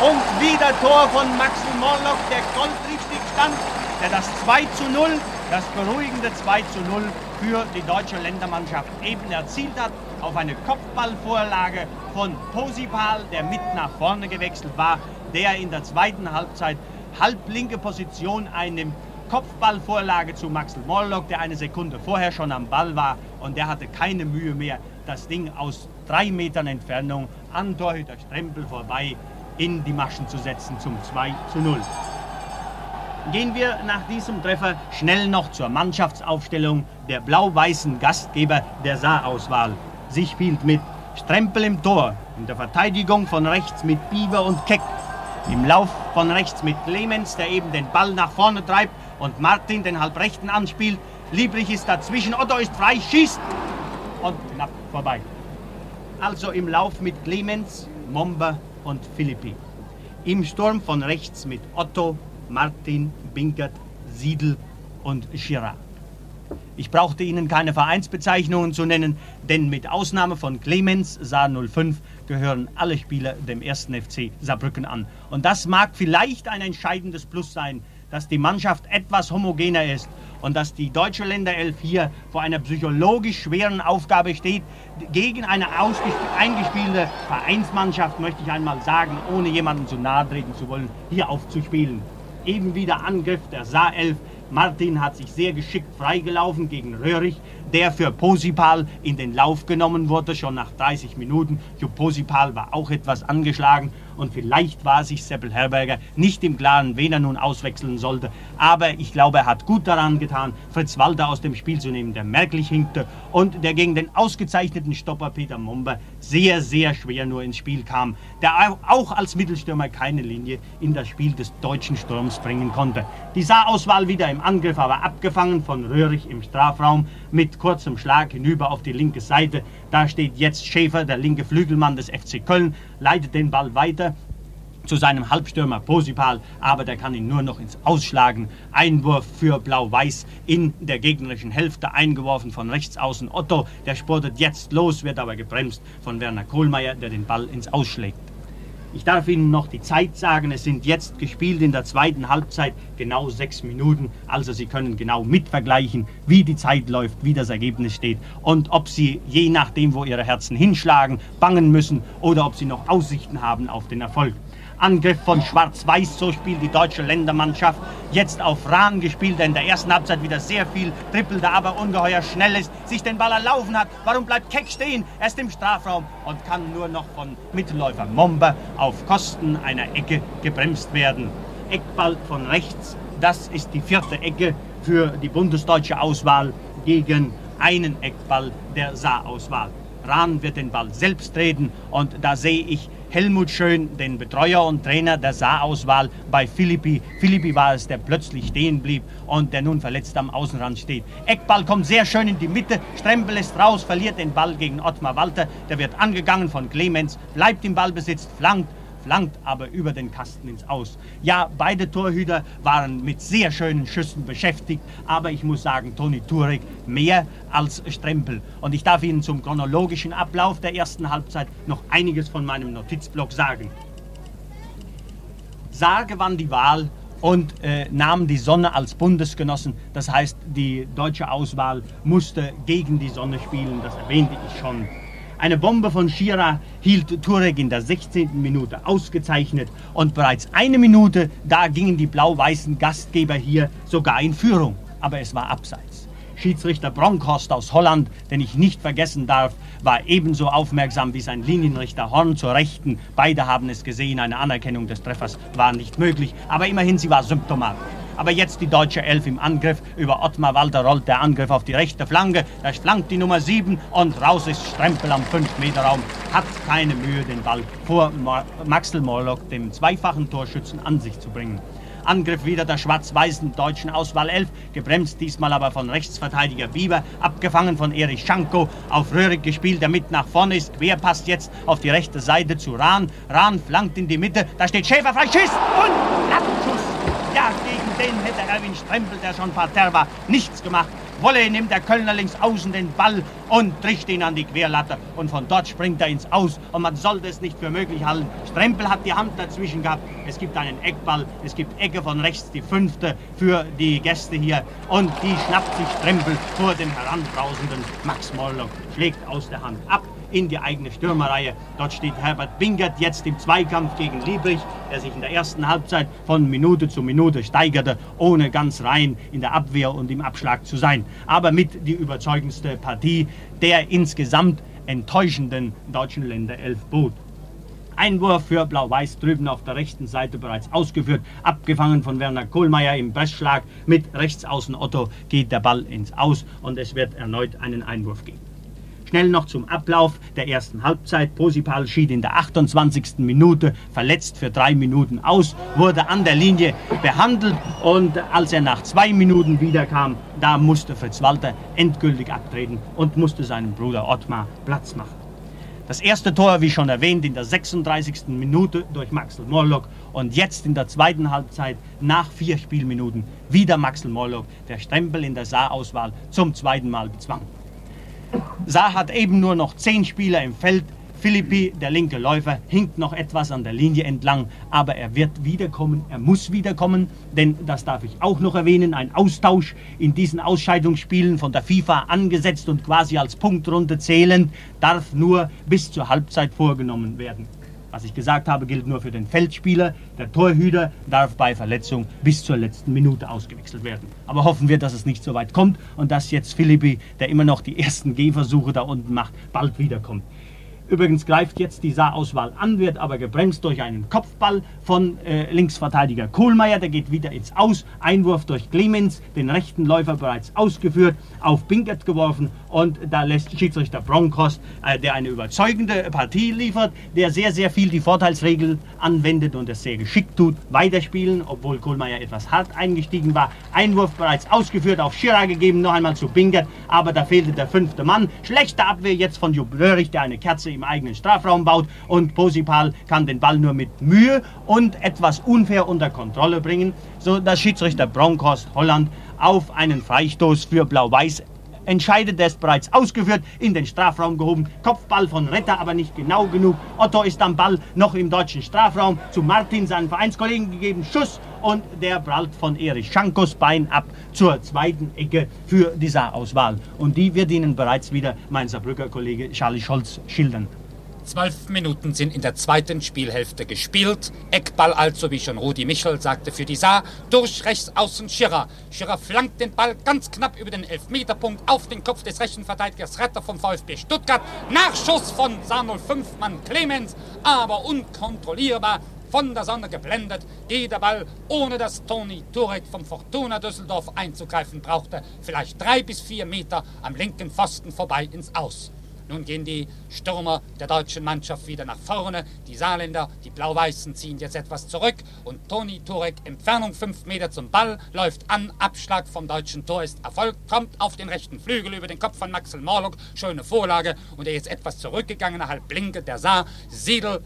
Und wieder Tor von Maxi Morlock, der goldrichtig stand, der das 2 zu 0, das beruhigende 2 zu 0 für die deutsche Ländermannschaft eben erzielt hat auf eine Kopfballvorlage von Posipal, der mit nach vorne gewechselt war, der in der zweiten Halbzeit halblinke Position einnimmt. Kopfballvorlage zu Maxel Morlock, der eine Sekunde vorher schon am Ball war und der hatte keine Mühe mehr, das Ding aus drei Metern Entfernung an Torhüter Strempel vorbei in die Maschen zu setzen zum 2 zu 0. Gehen wir nach diesem Treffer schnell noch zur Mannschaftsaufstellung der blau-weißen Gastgeber der Saarauswahl. Sie spielt mit Strempel im Tor, in der Verteidigung von rechts mit Bieber und Keck, im Lauf von rechts mit Clemens, der eben den Ball nach vorne treibt und Martin den Halbrechten anspielt. Lieblich ist dazwischen, Otto ist frei, schießt und knapp vorbei. Also im Lauf mit Clemens, Momba und Philippi. Im Sturm von rechts mit Otto, Martin, Binkert, Siedel und Girard. Ich brauchte Ihnen keine Vereinsbezeichnungen zu nennen, denn mit Ausnahme von Clemens Saar 05 gehören alle Spieler dem 1. FC Saarbrücken an. Und das mag vielleicht ein entscheidendes Plus sein, dass die Mannschaft etwas homogener ist und dass die deutsche Länderelf hier vor einer psychologisch schweren Aufgabe steht, gegen eine eingespielte Vereinsmannschaft, möchte ich einmal sagen, ohne jemanden zu nahe treten zu wollen, hier aufzuspielen. Eben wieder Angriff der Saarelf, Martin hat sich sehr geschickt freigelaufen gegen Röhrig, der für Posipal in den Lauf genommen wurde, schon nach 30 Minuten. Jo Posipal war auch etwas angeschlagen und vielleicht war sich Seppel Herberger nicht im Klaren, wen er nun auswechseln sollte. Aber ich glaube, er hat gut daran getan, Fritz Walter aus dem Spiel zu nehmen, der merklich hinkte und der gegen den ausgezeichneten Stopper Peter Momber sehr, sehr schwer nur ins Spiel kam, der auch als Mittelstürmer keine Linie in das Spiel des deutschen Sturms bringen konnte. Die Saarauswahl wieder im Angriff, aber abgefangen von Röhrig im Strafraum mit kurzem Schlag hinüber auf die linke Seite. Da steht jetzt Schäfer, der linke Flügelmann des FC Köln, leitet den Ball weiter zu seinem Halbstürmer Posipal, aber der kann ihn nur noch ins Ausschlagen. Einwurf für Blau-Weiß in der gegnerischen Hälfte, eingeworfen von rechts außen Otto. Der spurtet jetzt los, wird aber gebremst von Werner Kohlmeier, der den Ball ins Ausschlägt. Ich darf Ihnen noch die Zeit sagen. Es sind jetzt gespielt in der zweiten Halbzeit genau sechs Minuten. Also Sie können genau mitvergleichen, wie die Zeit läuft, wie das Ergebnis steht und ob Sie je nachdem, wo Ihre Herzen hinschlagen, bangen müssen oder ob Sie noch Aussichten haben auf den Erfolg. Angriff von Schwarz-Weiß, so spielt die deutsche Ländermannschaft. Jetzt auf Rahn gespielt, der in der ersten Halbzeit wieder sehr viel trippelte, aber ungeheuer schnell ist, sich den Ball erlaufen hat. Warum bleibt Keck stehen? Er ist im Strafraum und kann nur noch von Mittelläufer Momber auf Kosten einer Ecke gebremst werden. Eckball von rechts, das ist die vierte Ecke für die bundesdeutsche Auswahl gegen einen Eckball der Saar-Auswahl. Rahn wird den Ball selbst treten und da sehe ich Helmut Schön, den Betreuer und Trainer der Saarauswahl bei Philippi. Philippi war es, der plötzlich stehen blieb und der nun verletzt am Außenrand steht. Eckball kommt sehr schön in die Mitte, Strempel ist raus, verliert den Ball gegen Ottmar Walter. Der wird angegangen von Clemens, bleibt im Ballbesitz, flankt flankt aber über den Kasten ins Aus. Ja, beide Torhüter waren mit sehr schönen Schüssen beschäftigt, aber ich muss sagen, Toni Turek mehr als Strempel. Und ich darf Ihnen zum chronologischen Ablauf der ersten Halbzeit noch einiges von meinem Notizblock sagen. Saar gewann die Wahl und äh, nahm die Sonne als Bundesgenossen. Das heißt, die deutsche Auswahl musste gegen die Sonne spielen, das erwähnte ich schon. Eine Bombe von Schira hielt Turek in der 16. Minute ausgezeichnet und bereits eine Minute, da gingen die blau-weißen Gastgeber hier sogar in Führung. Aber es war abseits. Schiedsrichter Bronkhorst aus Holland, den ich nicht vergessen darf, war ebenso aufmerksam wie sein Linienrichter Horn zur Rechten. Beide haben es gesehen, eine Anerkennung des Treffers war nicht möglich, aber immerhin sie war symptomatisch. Aber jetzt die deutsche Elf im Angriff. Über Ottmar Walter rollt der Angriff auf die rechte Flanke. Da flankt die Nummer 7 und raus ist Strempel am 5-Meter-Raum. Hat keine Mühe, den Ball vor Maxel Morlock, dem zweifachen Torschützen, an sich zu bringen. Angriff wieder der schwarz-weißen deutschen Auswahl 11, gebremst diesmal aber von Rechtsverteidiger Bieber, abgefangen von Erich Schanko, auf Röhrig gespielt, der mit nach vorne ist, quer passt jetzt auf die rechte Seite zu Rahn, Rahn flankt in die Mitte, da steht Schäfer frei, schießt und Lattenschuss. Den hätte Erwin Strempel, der schon parterre war, nichts gemacht. Wolle nimmt der Kölner links außen den Ball und tricht ihn an die Querlatte. Und von dort springt er ins Aus und man sollte es nicht für möglich halten. Strempel hat die Hand dazwischen gehabt. Es gibt einen Eckball, es gibt Ecke von rechts, die fünfte für die Gäste hier. Und die schnappt sich Strempel vor dem heranbrausenden Max Morlock, schlägt aus der Hand ab in die eigene Stürmerreihe. Dort steht Herbert Bingert jetzt im Zweikampf gegen Liebrich, der sich in der ersten Halbzeit von Minute zu Minute steigerte, ohne ganz rein in der Abwehr und im Abschlag zu sein. Aber mit die überzeugendste Partie der insgesamt enttäuschenden deutschen Länder elf bot. Einwurf für Blau-Weiß drüben auf der rechten Seite bereits ausgeführt, abgefangen von Werner Kohlmeier im Pressschlag. Mit Rechtsaußen Otto geht der Ball ins Aus und es wird erneut einen Einwurf geben. Schnell noch zum Ablauf der ersten Halbzeit. Posipal schied in der 28. Minute verletzt für drei Minuten aus, wurde an der Linie behandelt und als er nach zwei Minuten wiederkam, da musste Fritz Walter endgültig abtreten und musste seinem Bruder Ottmar Platz machen. Das erste Tor, wie schon erwähnt, in der 36. Minute durch Maxel Morlock und jetzt in der zweiten Halbzeit nach vier Spielminuten wieder Maxel Morlock, der Stempel in der Saarauswahl zum zweiten Mal bezwang. Saar hat eben nur noch zehn Spieler im Feld. Philippi, der linke Läufer, hinkt noch etwas an der Linie entlang, aber er wird wiederkommen, er muss wiederkommen, denn das darf ich auch noch erwähnen, ein Austausch in diesen Ausscheidungsspielen von der FIFA angesetzt und quasi als Punktrunde zählend, darf nur bis zur Halbzeit vorgenommen werden. Was ich gesagt habe, gilt nur für den Feldspieler. Der Torhüter darf bei Verletzung bis zur letzten Minute ausgewechselt werden. Aber hoffen wir, dass es nicht so weit kommt und dass jetzt Philippi, der immer noch die ersten Gehversuche da unten macht, bald wiederkommt. Übrigens greift jetzt die Saarauswahl an, wird aber gebremst durch einen Kopfball von äh, Linksverteidiger Kohlmeier. Der geht wieder ins Aus. Einwurf durch Clemens, den rechten Läufer bereits ausgeführt, auf Binkert geworfen und da lässt Schiedsrichter Bronkhorst, äh, der eine überzeugende Partie liefert, der sehr, sehr viel die Vorteilsregel anwendet und es sehr geschickt tut, weiterspielen, obwohl Kohlmeier etwas hart eingestiegen war. Einwurf bereits ausgeführt, auf Schirra gegeben, noch einmal zu Binkert, aber da fehlte der fünfte Mann. Schlechte Abwehr jetzt von Röhrig, der eine Kerze im im eigenen Strafraum baut und Posipal kann den Ball nur mit Mühe und etwas unfair unter Kontrolle bringen, so dass Schiedsrichter Bronkhorst Holland auf einen Freistoß für Blau-Weiß entscheidet, der ist bereits ausgeführt, in den Strafraum gehoben. Kopfball von Retter, aber nicht genau genug. Otto ist am Ball noch im deutschen Strafraum. Zu Martin, seinen Vereinskollegen, gegeben. Schuss und der prallt von Erich Schankos Bein ab zur zweiten Ecke für die Saarauswahl. Und die wird Ihnen bereits wieder mein Saarbrücker Kollege Charlie Scholz schildern. Zwölf Minuten sind in der zweiten Spielhälfte gespielt. Eckball also, wie schon Rudi Michel sagte, für die Saar. Durch rechts außen Schirrer. Schirrer flankt den Ball ganz knapp über den Elfmeterpunkt auf den Kopf des rechten Verteidigers Retter vom VfB Stuttgart. Nachschuss von Samuel Fünfmann Clemens, aber unkontrollierbar. Von der Sonne geblendet geht der Ball, ohne dass Toni Turek vom Fortuna Düsseldorf einzugreifen brauchte, vielleicht drei bis vier Meter am linken Pfosten vorbei ins Aus. Nun gehen die Stürmer der deutschen Mannschaft wieder nach vorne. Die Saarländer, die Blau-Weißen ziehen jetzt etwas zurück. Und Toni Turek, Entfernung 5 Meter zum Ball, läuft an. Abschlag vom deutschen Tor ist erfolgt. Kommt auf den rechten Flügel über den Kopf von Maxel Morlock. Schöne Vorlage. Und der jetzt etwas zurückgegangene, halb blinke, der Saar. Siedel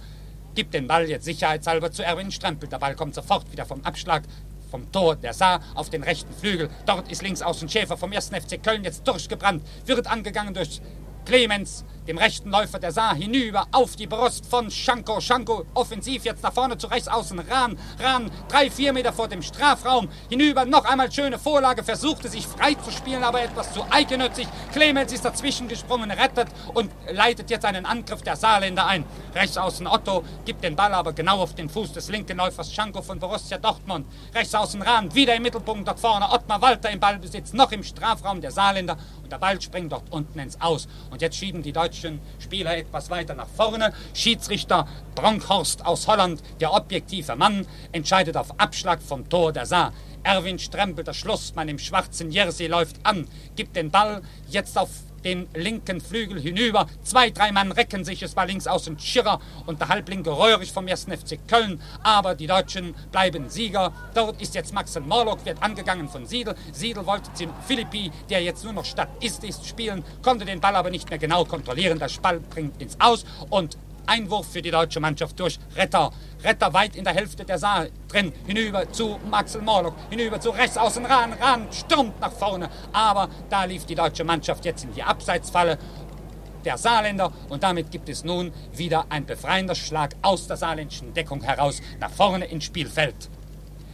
gibt den Ball jetzt sicherheitshalber zu Erwin Strempel. Der Ball kommt sofort wieder vom Abschlag vom Tor der Saar auf den rechten Flügel. Dort ist links außen Schäfer vom 1. FC Köln jetzt durchgebrannt, wird angegangen durch Clemens, dem rechten Läufer der Saar hinüber auf die Brust von Schanko. Schanko offensiv jetzt nach vorne zu rechts außen. Rahn, Rahn, drei, vier Meter vor dem Strafraum. Hinüber noch einmal schöne Vorlage, versuchte sich frei zu spielen, aber etwas zu eigennützig. Clemens ist dazwischen gesprungen, rettet und leitet jetzt einen Angriff der Saarländer ein. Rechts außen Otto gibt den Ball aber genau auf den Fuß des linken Läufers Schanko von Borussia Dortmund. Rechts außen Rahn, wieder im Mittelpunkt dort vorne. Ottmar Walter im Ballbesitz, noch im Strafraum der Saarländer. Und der Ball springt dort unten ins Aus. Und jetzt schieben die deutschen Spieler etwas weiter nach vorne. Schiedsrichter Bronkhorst aus Holland, der objektive Mann, entscheidet auf Abschlag vom Tor der Saar. Erwin Strempel, der Schlussmann im schwarzen Jersey, läuft an, gibt den Ball jetzt auf den linken Flügel hinüber. Zwei, drei Mann recken sich. Es war links außen Schirrer und der Halblinke Röhrig vom 1. FC Köln. Aber die Deutschen bleiben Sieger. Dort ist jetzt Maxel Morlock, wird angegangen von Siedel. Siedel wollte zum Philippi, der jetzt nur noch Stadt ist, ist spielen, konnte den Ball aber nicht mehr genau kontrollieren. Der Ball bringt ins Aus und Einwurf für die deutsche Mannschaft durch Retter. Retter weit in der Hälfte der Saal drin. Hinüber zu Maxel Morlock. Hinüber zu rechts außen ran. Ran stürmt nach vorne. Aber da lief die deutsche Mannschaft jetzt in die Abseitsfalle der Saarländer und damit gibt es nun wieder ein befreiender Schlag aus der saarländischen Deckung heraus nach vorne ins Spielfeld.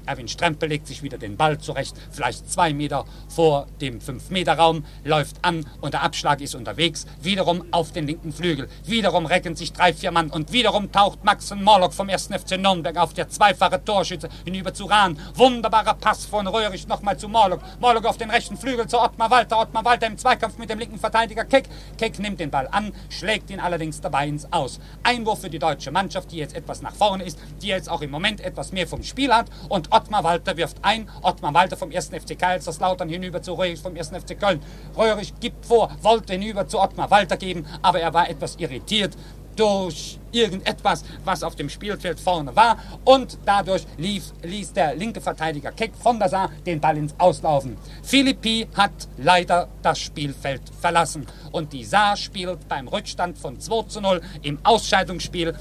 Erwin Strempel legt sich wieder den Ball zurecht, vielleicht zwei Meter vor dem 5-Meter-Raum, läuft an und der Abschlag ist unterwegs, wiederum auf den linken Flügel. Wiederum recken sich drei, vier Mann und wiederum taucht Max von Morlock vom 1. FC Nürnberg auf, der zweifache Torschütze hinüber zu Rahn. Wunderbarer Pass von Röhrig nochmal zu Morlock. Morlock auf den rechten Flügel zu Ottmar Walter. Ottmar Walter im Zweikampf mit dem linken Verteidiger Keck. Keck nimmt den Ball an, schlägt ihn allerdings dabei ins Aus. Einwurf für die deutsche Mannschaft, die jetzt etwas nach vorne ist, die jetzt auch im Moment etwas mehr vom Spiel hat und Ottmar Walter wirft ein. Ottmar Walter vom 1. FC Kaiserslautern hinüber zu Röhrig vom 1. FC Köln. Röhrig gibt vor, wollte hinüber zu Ottmar Walter geben, aber er war etwas irritiert durch irgendetwas, was auf dem Spielfeld vorne war. Und dadurch lief, ließ der linke Verteidiger Keck von der Saar den Ball ins Auslaufen. Philippi hat leider das Spielfeld verlassen. Und die Saar spielt beim Rückstand von 2 zu 0 im Ausscheidungsspiel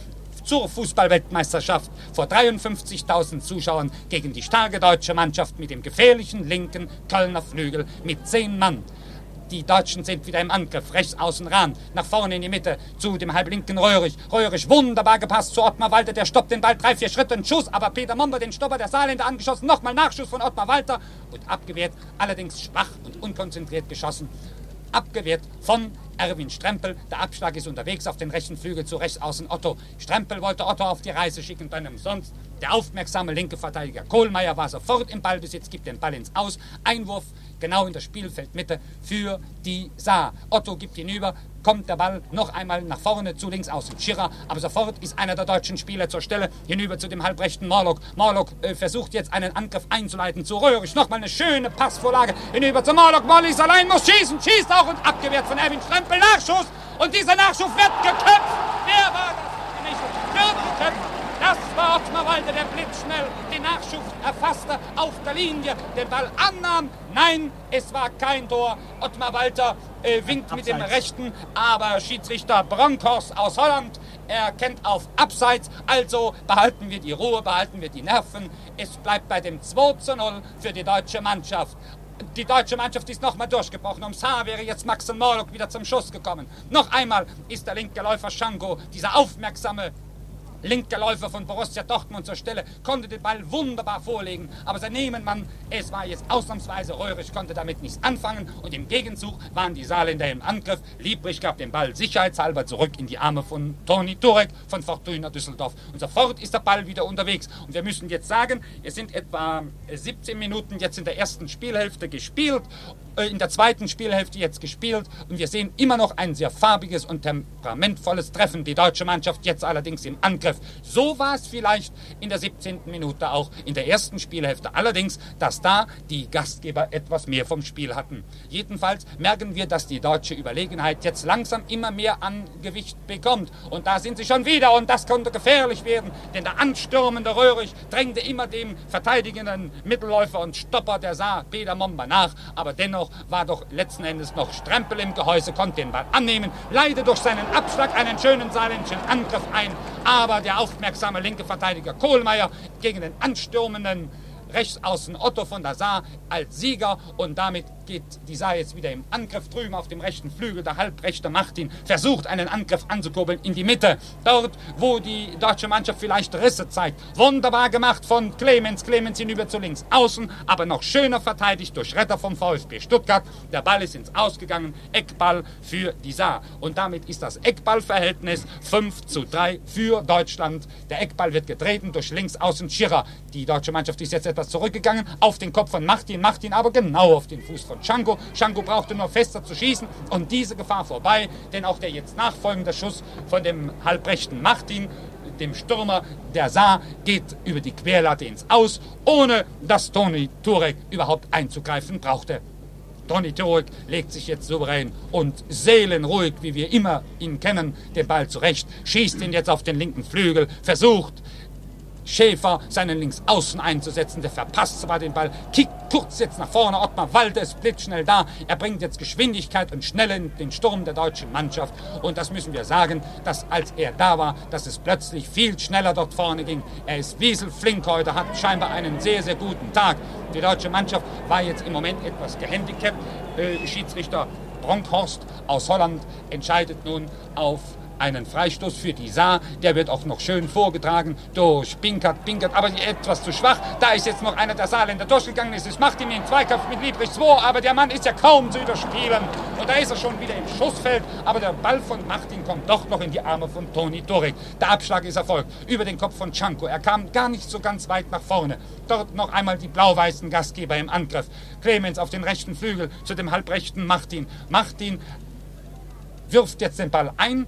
zur Fußballweltmeisterschaft vor 53.000 Zuschauern gegen die starke deutsche Mannschaft mit dem gefährlichen linken Kölner Flügel mit zehn Mann. Die Deutschen sind wieder im Angriff. Rechts außen ran, nach vorne in die Mitte zu dem halblinken Röhrig. Röhrig wunderbar gepasst zu Ottmar Walter. Der stoppt den Ball drei, vier Schritte. Ein Schuss, aber Peter Momber, den Stopper der Saarländer, angeschossen. Nochmal Nachschuss von Ottmar Walter und abgewehrt. Allerdings schwach und unkonzentriert geschossen. Abgewehrt von Erwin Strempel. Der Abschlag ist unterwegs auf den rechten Flügel zu rechts außen Otto. Strempel wollte Otto auf die Reise schicken, dann umsonst. Der aufmerksame linke Verteidiger Kohlmeier war sofort im Ballbesitz, gibt den Ball ins Aus. Einwurf genau in der Spielfeldmitte für die Saar. Otto gibt hinüber, kommt der Ball noch einmal nach vorne zu links außen Schirrer, aber sofort ist einer der deutschen Spieler zur Stelle hinüber zu dem halbrechten Morlock. Morlock äh, versucht jetzt einen Angriff einzuleiten zu Röhrig. Nochmal eine schöne Passvorlage hinüber zu Morlock. Morlock ist allein, muss schießen, schießt auch und abgewehrt von Erwin Strempel. Nachschuss und dieser Nachschuss wird geköpft. Wer war das? Nicht. Wird geköpft. Das war Ottmar Walter, der blitzschnell den Nachschub erfasste, auf der Linie den Ball annahm. Nein, es war kein Tor. Ottmar Walter äh, winkt mit dem Rechten, aber Schiedsrichter Bronkhorst aus Holland erkennt auf Abseits. Also behalten wir die Ruhe, behalten wir die Nerven. Es bleibt bei dem 2 zu 0 für die deutsche Mannschaft. Die deutsche Mannschaft ist nochmal durchgebrochen. Ums Haar wäre jetzt Max Morlock wieder zum Schuss gekommen. Noch einmal ist der linke Läufer Schango, dieser aufmerksame Linker Läufer von Borussia Dortmund zur Stelle, konnte den Ball wunderbar vorlegen. Aber sein Nebenmann, es war jetzt ausnahmsweise Röhrig, konnte damit nichts anfangen. Und im Gegenzug waren die Saarländer im Angriff. Liebrig gab den Ball sicherheitshalber zurück in die Arme von Toni Turek von Fortuna Düsseldorf. Und sofort ist der Ball wieder unterwegs. Und wir müssen jetzt sagen, es sind etwa 17 Minuten jetzt in der ersten Spielhälfte gespielt in der zweiten Spielhälfte jetzt gespielt und wir sehen immer noch ein sehr farbiges und temperamentvolles Treffen. Die deutsche Mannschaft jetzt allerdings im Angriff. So war es vielleicht in der 17. Minute auch in der ersten Spielhälfte. Allerdings, dass da die Gastgeber etwas mehr vom Spiel hatten. Jedenfalls merken wir, dass die deutsche Überlegenheit jetzt langsam immer mehr an Gewicht bekommt. Und da sind sie schon wieder und das konnte gefährlich werden, denn der anstürmende Röhrig drängte immer dem verteidigenden Mittelläufer und Stopper der Saar, Peter Momba, nach. Aber dennoch war doch letzten Endes noch Strempel im Gehäuse, konnte den Ball annehmen, leite durch seinen Abschlag einen schönen saarländischen Angriff ein, aber der aufmerksame linke Verteidiger Kohlmeier gegen den anstürmenden Rechtsaußen Otto von der Saar als Sieger und damit geht die Saar jetzt wieder im Angriff drüben auf dem rechten Flügel. Der halbrechte Martin versucht einen Angriff anzukurbeln in die Mitte. Dort, wo die deutsche Mannschaft vielleicht Risse zeigt. Wunderbar gemacht von Clemens. Clemens hinüber zu links außen, aber noch schöner verteidigt durch Retter vom VfB Stuttgart. Der Ball ist ins Ausgegangen. Eckball für die Saar. Und damit ist das Eckballverhältnis 5 zu 3 für Deutschland. Der Eckball wird getreten durch links außen Schirrer. Die deutsche Mannschaft ist jetzt etwas zurückgegangen auf den Kopf von Martin. Martin aber genau auf den Fuß von Schanko. Schanko brauchte nur fester zu schießen und diese Gefahr vorbei, denn auch der jetzt nachfolgende Schuss von dem halbrechten Martin dem Stürmer der Saar geht über die Querlatte ins Aus, ohne dass Toni Turek überhaupt einzugreifen brauchte. Toni Turek legt sich jetzt souverän und seelenruhig, wie wir immer ihn kennen, den Ball zurecht, schießt ihn jetzt auf den linken Flügel, versucht Schäfer seinen Linksaußen einzusetzen. Der verpasst zwar den Ball, kickt kurz jetzt nach vorne. Ottmar Walter ist blitzschnell da. Er bringt jetzt Geschwindigkeit und Schnelle in den Sturm der deutschen Mannschaft. Und das müssen wir sagen, dass als er da war, dass es plötzlich viel schneller dort vorne ging. Er ist wieselflink heute, hat scheinbar einen sehr, sehr guten Tag. Die deutsche Mannschaft war jetzt im Moment etwas gehandicapt. Äh, Schiedsrichter Bronkhorst aus Holland entscheidet nun auf einen Freistoß für die Saar. Der wird auch noch schön vorgetragen durch Pinkert. Pinkert, aber etwas zu schwach. Da ist jetzt noch einer der Saarländer durchgegangen. Es macht ihn den Zweikampf mit Liebrich 2, aber der Mann ist ja kaum zu überspielen. Und da ist er schon wieder im Schussfeld. Aber der Ball von Martin kommt doch noch in die Arme von Toni Dorek. Der Abschlag ist erfolgt über den Kopf von Chanko. Er kam gar nicht so ganz weit nach vorne. Dort noch einmal die blau-weißen Gastgeber im Angriff. Clemens auf den rechten Flügel zu dem halbrechten Martin. Martin wirft jetzt den Ball ein,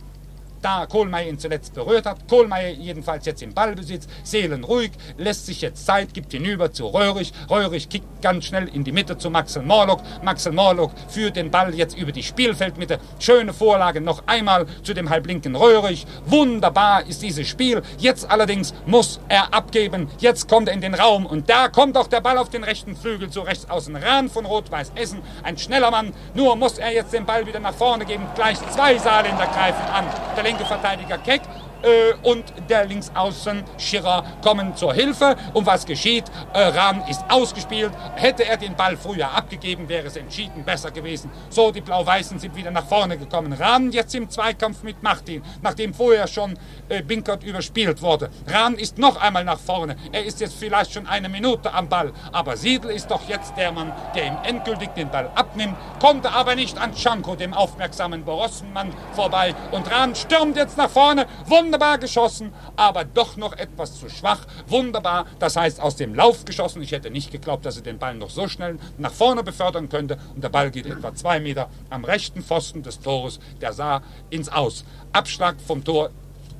da Kohlmeier ihn zuletzt berührt hat. Kohlmeier jedenfalls jetzt im Ballbesitz, seelenruhig, lässt sich jetzt Zeit, gibt hinüber zu Röhrig. Röhrig kickt ganz schnell in die Mitte zu Maxel Morlock. Maxel Morlock führt den Ball jetzt über die Spielfeldmitte. Schöne Vorlage noch einmal zu dem halblinken Röhrig. Wunderbar ist dieses Spiel. Jetzt allerdings muss er abgeben. Jetzt kommt er in den Raum und da kommt auch der Ball auf den rechten Flügel zu rechts außen ran von Rot-Weiß Essen. Ein schneller Mann. Nur muss er jetzt den Ball wieder nach vorne geben. Gleich zwei Saarländer greifen an. Der linke Verteidiger Keck äh, und der Linksaußen Schirrer kommen zur Hilfe. Und was geschieht? Äh, Rahn ist ausgespielt. Hätte er den Ball früher abgegeben, wäre es entschieden besser gewesen. So, die Blau-Weißen sind wieder nach vorne gekommen. Rahn jetzt im Zweikampf mit Martin, nachdem vorher schon äh, Binkert überspielt wurde. Rahn ist noch einmal nach vorne. Er ist jetzt vielleicht schon eine Minute am Ball. Aber Siedl ist doch jetzt der Mann, der ihm endgültig den Ball abnimmt, konnte aber nicht an Czanko, dem aufmerksamen Borossenmann, vorbei. Und Rahn stürmt jetzt nach vorne. Wunderbar Wunderbar geschossen, aber doch noch etwas zu schwach. Wunderbar, das heißt aus dem Lauf geschossen. Ich hätte nicht geglaubt, dass er den Ball noch so schnell nach vorne befördern könnte. Und der Ball geht etwa zwei Meter am rechten Pfosten des Tores der Saar ins Aus. Abschlag vom Tor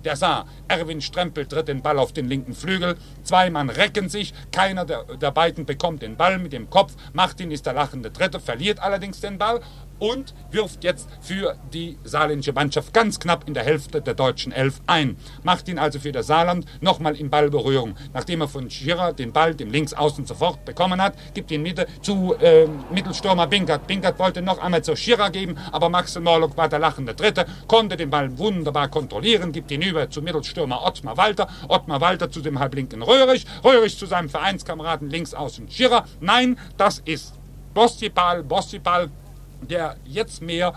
der Saar. Erwin Strempel tritt den Ball auf den linken Flügel. Zwei Mann recken sich. Keiner der, der beiden bekommt den Ball mit dem Kopf. Martin ist der lachende Dritte, verliert allerdings den Ball und wirft jetzt für die saarländische Mannschaft ganz knapp in der Hälfte der deutschen Elf ein. Macht ihn also für das Saarland nochmal in Ballberührung. Nachdem er von Schirrer den Ball dem Linksaußen sofort bekommen hat, gibt ihn Mitte zu äh, Mittelstürmer Binkert. Binkert wollte noch einmal zu Schirrer geben, aber Maxel Morlock war der lachende Dritte, konnte den Ball wunderbar kontrollieren, gibt ihn über zu Mittelstürmer Ottmar Walter. Ottmar Walter zu dem halblinken Röhrig. Röhrig zu seinem Vereinskameraden Linksaußen Schirrer. Nein, das ist Bossipal, Bossipal der jetzt mehr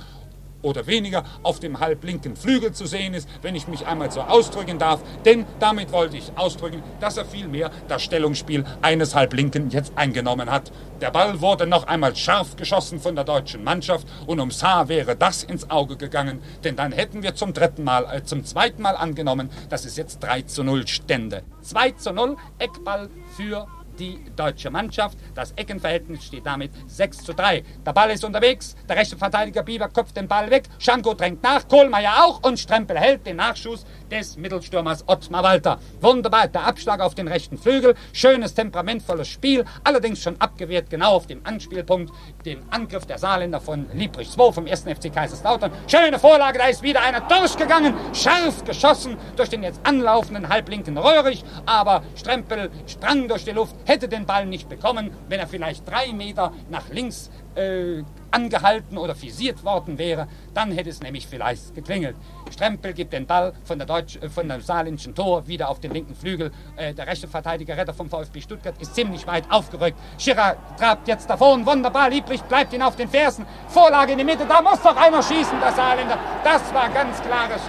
oder weniger auf dem halblinken Flügel zu sehen ist, wenn ich mich einmal so ausdrücken darf. Denn damit wollte ich ausdrücken, dass er vielmehr das Stellungsspiel eines Halblinken jetzt eingenommen hat. Der Ball wurde noch einmal scharf geschossen von der deutschen Mannschaft und ums Haar wäre das ins Auge gegangen, denn dann hätten wir zum dritten Mal, äh, zum zweiten Mal angenommen, dass es jetzt 3 zu 0 stände. 2 zu 0, Eckball für die deutsche Mannschaft. Das Eckenverhältnis steht damit 6 zu 3. Der Ball ist unterwegs, der rechte Verteidiger Bieber köpft den Ball weg, Schanko drängt nach, Kohlmeier auch. Und Strempel hält den Nachschuss des Mittelstürmers Ottmar Walter. Wunderbar, der Abschlag auf den rechten Flügel, schönes, temperamentvolles Spiel, allerdings schon abgewehrt, genau auf dem Anspielpunkt, den Angriff der Saarländer von Liebrich 2 vom 1. FC Kaiserslautern. Schöne Vorlage, da ist wieder einer durchgegangen, scharf geschossen durch den jetzt anlaufenden halblinken Röhrig, aber Strempel sprang durch die Luft, hätte den Ball nicht bekommen, wenn er vielleicht drei Meter nach links äh, angehalten oder visiert worden wäre, dann hätte es nämlich vielleicht geklingelt. Strempel gibt den Ball von, der Deutsch, äh, von dem saarländischen Tor wieder auf den linken Flügel. Äh, der rechte Verteidiger Retter vom VfB Stuttgart ist ziemlich weit aufgerückt. Schirrer trabt jetzt davon, wunderbar, Lieblich bleibt ihn auf den Fersen. Vorlage in die Mitte, da muss doch einer schießen, der Saarländer. Das war ganz klares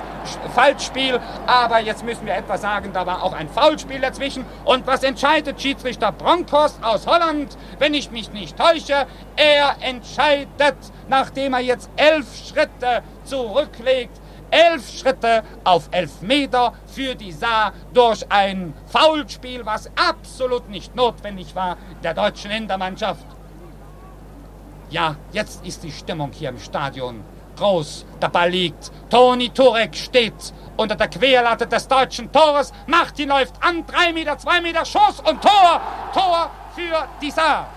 Falschspiel, aber jetzt müssen wir etwas sagen, da war auch ein Foulspiel dazwischen. Und was entscheidet Schiedsrichter Bronkhorst aus Holland, wenn ich mich nicht täusche? Er entscheidet, nachdem er jetzt elf Schritte zurücklegt, elf Schritte auf elf Meter für die Saar durch ein Foulspiel, was absolut nicht notwendig war, der deutschen Ländermannschaft. Ja, jetzt ist die Stimmung hier im Stadion groß. Der Ball liegt. Toni Turek steht unter der Querlatte des deutschen Tores. Martin läuft an. Drei Meter, zwei Meter, Schuss und Tor. Tor für die Saar.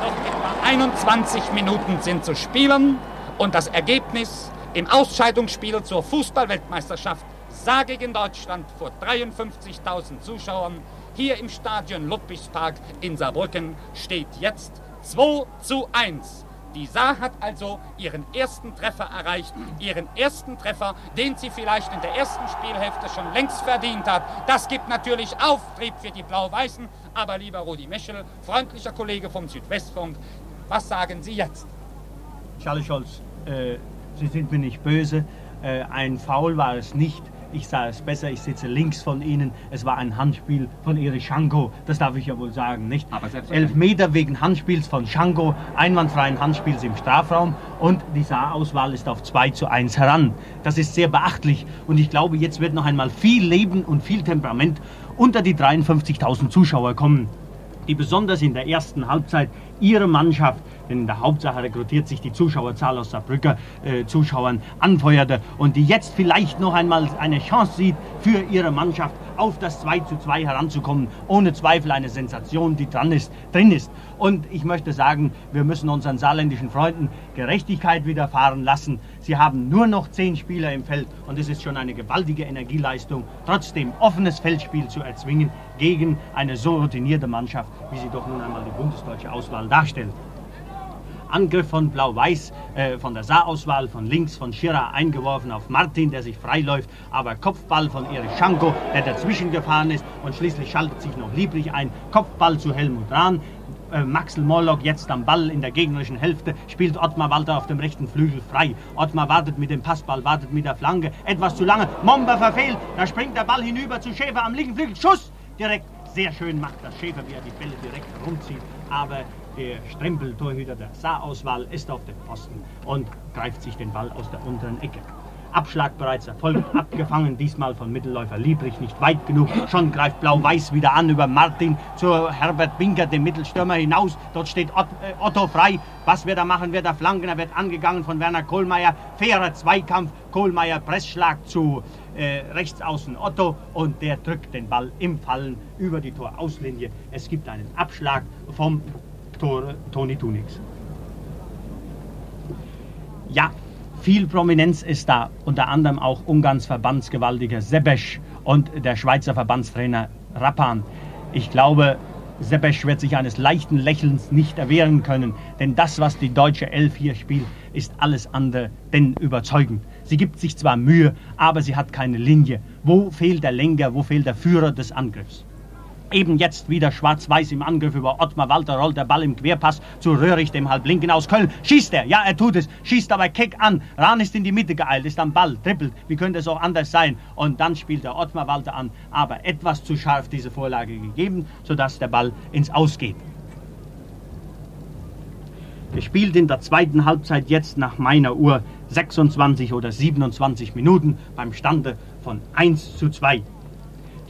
Noch etwa 21 Minuten sind zu spielen und das Ergebnis im Ausscheidungsspiel zur Fußballweltmeisterschaft Saar gegen Deutschland vor 53.000 Zuschauern hier im Stadion Ludwigspark in Saarbrücken steht jetzt 2 zu 1. Die Saar hat also ihren ersten Treffer erreicht, ihren ersten Treffer, den sie vielleicht in der ersten Spielhälfte schon längst verdient hat. Das gibt natürlich Auftrieb für die Blau-Weißen. Aber lieber Rudi Meschel, freundlicher Kollege vom Südwestfunk, was sagen Sie jetzt? Charles Scholz, äh, Sie sind mir nicht böse. Äh, ein Foul war es nicht. Ich sah es besser, ich sitze links von Ihnen. Es war ein Handspiel von Erich Schanko, das darf ich ja wohl sagen, nicht? Aber Elf Meter wegen Handspiels von Schanko, einwandfreien Handspiels im Strafraum und die Saarauswahl ist auf 2 zu 1 heran. Das ist sehr beachtlich und ich glaube, jetzt wird noch einmal viel Leben und viel Temperament unter die 53.000 Zuschauer kommen, die besonders in der ersten Halbzeit ihre Mannschaft denn in der Hauptsache rekrutiert sich die Zuschauerzahl aus Saarbrücker äh, Zuschauern anfeuerte und die jetzt vielleicht noch einmal eine Chance sieht, für ihre Mannschaft auf das 2 zu 2 heranzukommen. Ohne Zweifel eine Sensation, die dran ist, drin ist. Und ich möchte sagen, wir müssen unseren saarländischen Freunden Gerechtigkeit widerfahren lassen. Sie haben nur noch zehn Spieler im Feld und es ist schon eine gewaltige Energieleistung, trotzdem offenes Feldspiel zu erzwingen gegen eine so routinierte Mannschaft, wie sie doch nun einmal die bundesdeutsche Auswahl darstellt. Angriff von Blau-Weiß, äh, von der Saarauswahl, von links von Schirra eingeworfen auf Martin, der sich freiläuft, aber Kopfball von Erich Schanko, der dazwischen gefahren ist und schließlich schaltet sich noch Lieblich ein, Kopfball zu Helmut Rahn, äh, Maxel Morlock jetzt am Ball in der gegnerischen Hälfte, spielt Ottmar Walter auf dem rechten Flügel frei. Ottmar wartet mit dem Passball, wartet mit der Flanke, etwas zu lange, Momber verfehlt, da springt der Ball hinüber zu Schäfer am linken Flügel, Schuss, direkt, sehr schön macht das Schäfer, wie er die Bälle direkt rumzieht, aber der Strempel-Torhüter der Saarauswahl ist auf dem Posten und greift sich den Ball aus der unteren Ecke. Abschlag bereits erfolgt, [laughs] abgefangen, diesmal von Mittelläufer Liebrich nicht weit genug. Schon greift Blau-Weiß wieder an über Martin zu Herbert Binker, dem Mittelstürmer, hinaus. Dort steht äh, Otto frei. Was wird er machen? Wird er flanken? Er wird angegangen von Werner Kohlmeier. Fairer Zweikampf. Kohlmeier Pressschlag zu äh, rechts außen Otto und der drückt den Ball im Fallen über die Torauslinie. Es gibt einen Abschlag vom Tor, Toni Tunix. Ja, viel Prominenz ist da, unter anderem auch Ungarns Verbandsgewaltiger Sebesch und der Schweizer Verbandstrainer Rappan. Ich glaube, Sebesch wird sich eines leichten Lächelns nicht erwehren können, denn das, was die deutsche Elf hier spielt, ist alles andere denn überzeugend. Sie gibt sich zwar Mühe, aber sie hat keine Linie. Wo fehlt der Lenker, wo fehlt der Führer des Angriffs? Eben jetzt wieder schwarz-weiß im Angriff über Ottmar Walter rollt der Ball im Querpass zu Röhrig, dem Halblinken aus Köln. Schießt er? Ja, er tut es. Schießt aber keck an. Rahn ist in die Mitte geeilt, ist am Ball, trippelt. Wie könnte es auch anders sein? Und dann spielt er Ottmar Walter an, aber etwas zu scharf diese Vorlage gegeben, sodass der Ball ins Ausgeht. Gespielt in der zweiten Halbzeit jetzt nach meiner Uhr 26 oder 27 Minuten beim Stande von 1 zu 2.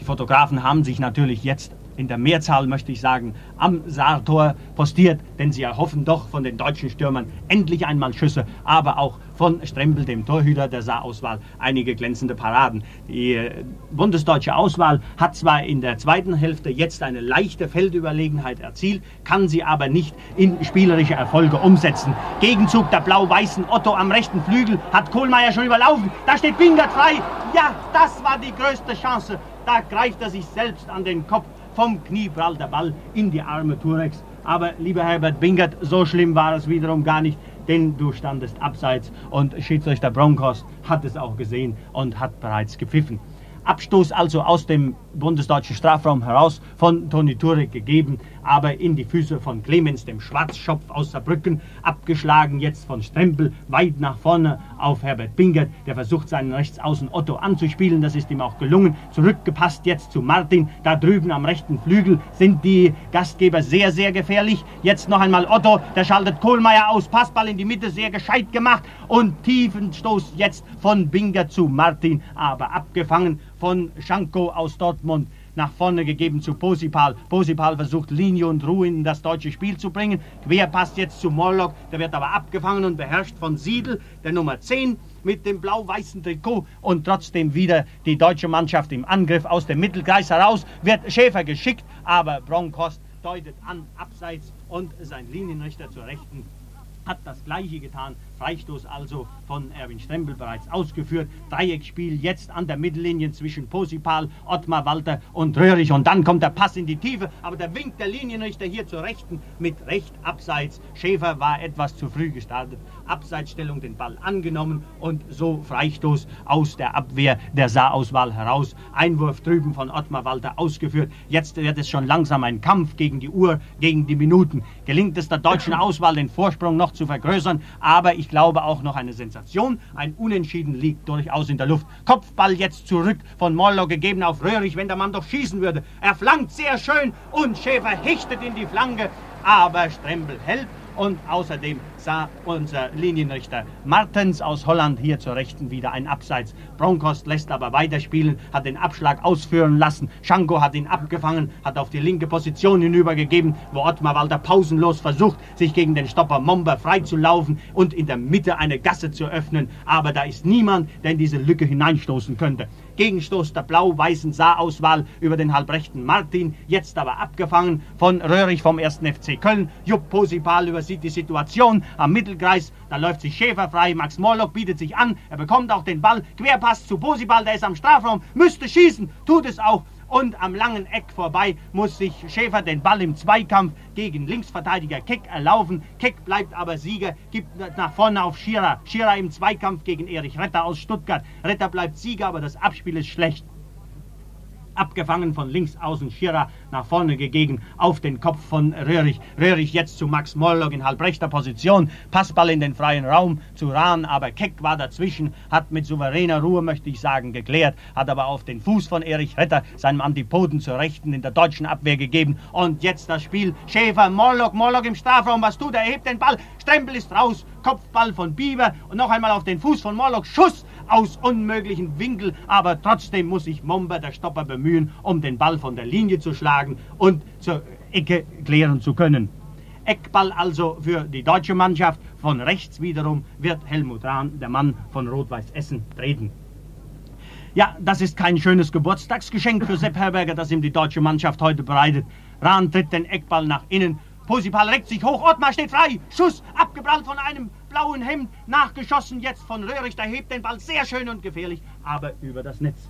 Fotografen haben sich natürlich jetzt in der Mehrzahl, möchte ich sagen, am Saartor postiert, denn sie erhoffen doch von den deutschen Stürmern endlich einmal Schüsse, aber auch von Strempel, dem Torhüter der Saarauswahl, einige glänzende Paraden. Die äh, bundesdeutsche Auswahl hat zwar in der zweiten Hälfte jetzt eine leichte Feldüberlegenheit erzielt, kann sie aber nicht in spielerische Erfolge umsetzen. Gegenzug der blau-weißen Otto am rechten Flügel hat Kohlmeier schon überlaufen. Da steht Bingert frei. Ja, das war die größte Chance. Da greift er sich selbst an den Kopf. Vom Knie prallt der Ball in die Arme Turex. Aber lieber Herbert Bingert, so schlimm war es wiederum gar nicht, denn du standest abseits und Schiedsrichter Bronkhorst hat es auch gesehen und hat bereits gepfiffen. Abstoß also aus dem bundesdeutschen Strafraum heraus von Toni Turek gegeben, aber in die Füße von Clemens, dem Schwarzschopf aus Saarbrücken, abgeschlagen jetzt von Strempel, weit nach vorne auf Herbert Bingert, der versucht seinen Rechtsaußen Otto anzuspielen, das ist ihm auch gelungen, zurückgepasst jetzt zu Martin, da drüben am rechten Flügel sind die Gastgeber sehr, sehr gefährlich, jetzt noch einmal Otto, der schaltet Kohlmeier aus, Passball in die Mitte, sehr gescheit gemacht. Und tiefen Stoß jetzt von Bingert zu Martin, aber abgefangen von Schanko aus Dortmund nach vorne gegeben zu Posipal. Posipal versucht Linie und Ruhe in das deutsche Spiel zu bringen. Quer passt jetzt zu Morlock, der wird aber abgefangen und beherrscht von Siedel, der Nummer 10 mit dem blau-weißen Trikot und trotzdem wieder die deutsche Mannschaft im Angriff aus dem Mittelkreis heraus. Wird Schäfer geschickt, aber Bronkhorst deutet an, abseits und sein Linienrichter zur Rechten hat das Gleiche getan. Freistoß also von Erwin Strempel bereits ausgeführt. Dreieckspiel jetzt an der Mittellinie zwischen Posipal, Ottmar Walter und Röhrig. Und dann kommt der Pass in die Tiefe, aber der winkt der Linienrichter hier zur Rechten mit Recht abseits. Schäfer war etwas zu früh gestartet. Abseitsstellung den Ball angenommen und so Freistoß aus der Abwehr der Saarauswahl heraus. Einwurf drüben von Ottmar Walter ausgeführt. Jetzt wird es schon langsam ein Kampf gegen die Uhr, gegen die Minuten. Gelingt es der deutschen [clears throat] Auswahl, den Vorsprung noch zu vergrößern, aber ich glaube auch noch eine Sensation. Ein Unentschieden liegt durchaus in der Luft. Kopfball jetzt zurück von Mollo gegeben auf Röhrig, wenn der Mann doch schießen würde. Er flankt sehr schön und Schäfer hechtet in die Flanke, aber Strempel hält und außerdem sah unser Linienrichter Martens aus Holland hier zur Rechten wieder ein Abseits. Bronkhorst lässt aber weiterspielen, hat den Abschlag ausführen lassen. Schanko hat ihn abgefangen, hat auf die linke Position hinübergegeben, wo Ottmar Walter pausenlos versucht, sich gegen den Stopper Momber freizulaufen und in der Mitte eine Gasse zu öffnen. Aber da ist niemand, der in diese Lücke hineinstoßen könnte. Gegenstoß der blau-weißen Saarauswahl über den halbrechten Martin, jetzt aber abgefangen von Röhrig vom 1. FC Köln. Jupp Posipal übersieht die Situation, am Mittelkreis. Da läuft sich Schäfer frei. Max Morlock bietet sich an. Er bekommt auch den Ball. Querpass zu Posibal, der ist am Strafraum. Müsste schießen. Tut es auch. Und am langen Eck vorbei muss sich Schäfer den Ball im Zweikampf gegen Linksverteidiger Keck erlaufen. Keck bleibt aber Sieger, gibt nach vorne auf Schierer. Schierer im Zweikampf gegen Erich Retter aus Stuttgart. Retter bleibt Sieger, aber das Abspiel ist schlecht abgefangen von links außen Schirra nach vorne gegeben, auf den Kopf von Röhrig. Röhrig jetzt zu Max Morlock in halbrechter Position, Passball in den freien Raum. Zu Rahn, aber Keck war dazwischen, hat mit souveräner Ruhe, möchte ich sagen, geklärt, hat aber auf den Fuß von Erich Retter seinem Antipoden zur Rechten in der deutschen Abwehr gegeben. Und jetzt das Spiel. Schäfer, Morlock, Morlock im Strafraum, was tut er? Er hebt den Ball, Strempel ist raus, Kopfball von Bieber. Und noch einmal auf den Fuß von Morlock, Schuss aus unmöglichen Winkel, aber trotzdem muss sich Momber, der Stopper, bemühen, um den Ball von der Linie zu schlagen und zur Ecke klären zu können. Eckball also für die deutsche Mannschaft. Von rechts wiederum wird Helmut Rahn, der Mann von Rot-Weiß Essen, treten. Ja, das ist kein schönes Geburtstagsgeschenk für Sepp Herberger, das ihm die deutsche Mannschaft heute bereitet. Rahn tritt den Eckball nach innen. Posipal reckt sich hoch. Ottmar steht frei. Schuss abgeprallt von einem blauen Hemd, nachgeschossen jetzt von Röhrig, der hebt den Ball sehr schön und gefährlich, aber über das Netz.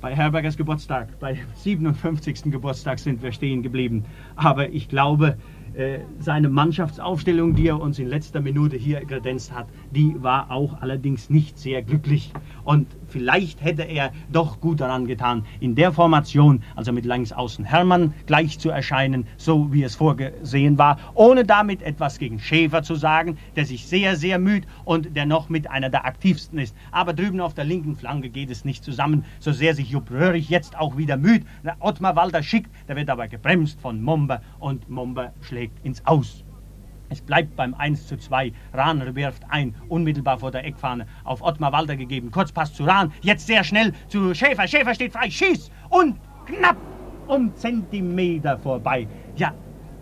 Bei Herbergers Geburtstag, bei 57. Geburtstag sind wir stehen geblieben. Aber ich glaube, äh, seine Mannschaftsaufstellung, die er uns in letzter Minute hier kredenzt hat, die war auch allerdings nicht sehr glücklich. Und vielleicht hätte er doch gut daran getan, in der Formation, also mit Längsaußen Hermann gleich zu erscheinen, so wie es vorgesehen war, ohne damit etwas gegen Schäfer zu sagen, der sich sehr, sehr müht und der noch mit einer der aktivsten ist. Aber drüben auf der linken Flanke geht es nicht zusammen, so sehr sich Jupp Röhrig jetzt auch wieder müht. Ottmar Walter schickt, der wird aber gebremst von Momber und Momber schlägt ins Aus. Es bleibt beim 1 zu 2. Rahn wirft ein, unmittelbar vor der Eckfahne. Auf Ottmar Walter gegeben. Kurzpass zu Rahn. Jetzt sehr schnell zu Schäfer. Schäfer steht frei. Schieß! Und knapp um Zentimeter vorbei. Ja,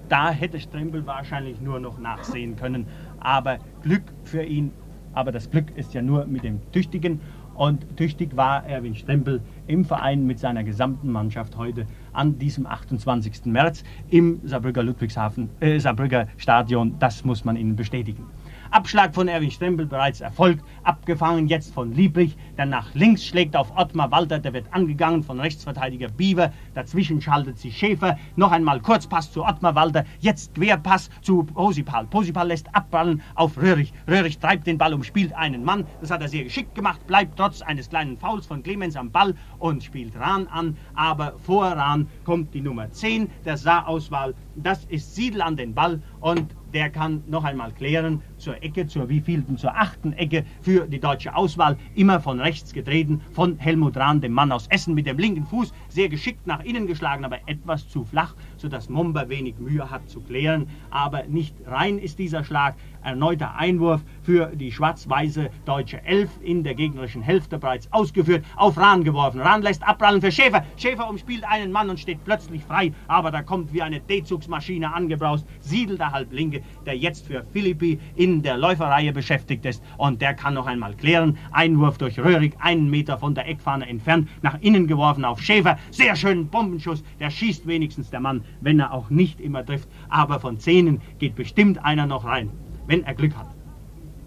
da hätte Strempel wahrscheinlich nur noch nachsehen können. aber Glück für ihn. Aber das Glück ist ja nur mit dem Tüchtigen. Und tüchtig war Erwin Strempel im Verein mit seiner gesamten Mannschaft heute an diesem 28. März im Saarbrücker Ludwigshafen, äh, Saarbrücker Stadion. Das muss man Ihnen bestätigen. Abschlag von Erwin Strempel bereits erfolgt, abgefangen jetzt von Liebrich, der nach links schlägt auf Ottmar Walter, der wird angegangen von Rechtsverteidiger Bieber, dazwischen schaltet sich Schäfer, noch einmal Kurzpass zu Ottmar Walter, jetzt Querpass zu Posipal. Posipal lässt abballen auf Röhrig. Röhrig treibt den Ball, umspielt einen Mann, das hat er sehr geschickt gemacht, bleibt trotz eines kleinen Fouls von Clemens am Ball und spielt Rahn an, aber vor Rahn kommt die Nummer 10 der Saarauswahl, das ist Siedel an den Ball. Und der kann noch einmal klären, zur Ecke, zur wievielten, zur achten Ecke für die deutsche Auswahl, immer von rechts getreten, von Helmut Rahn, dem Mann aus Essen, mit dem linken Fuß, sehr geschickt nach innen geschlagen, aber etwas zu flach, sodass Momber wenig Mühe hat zu klären, aber nicht rein ist dieser Schlag, erneuter Einwurf für die schwarz-weiße deutsche Elf in der gegnerischen Hälfte bereits ausgeführt, auf Rahn geworfen. Rahn lässt abprallen für Schäfer. Schäfer umspielt einen Mann und steht plötzlich frei, aber da kommt wie eine D-Zugsmaschine angebraust, Siedel der Halblinke, der jetzt für Philippi in der Läuferreihe beschäftigt ist und der kann noch einmal klären. Einwurf durch Röhrig, einen Meter von der Eckfahne entfernt, nach innen geworfen auf Schäfer. Sehr schönen Bombenschuss, der schießt wenigstens der Mann, wenn er auch nicht immer trifft, aber von Zähnen geht bestimmt einer noch rein wenn er Glück hat.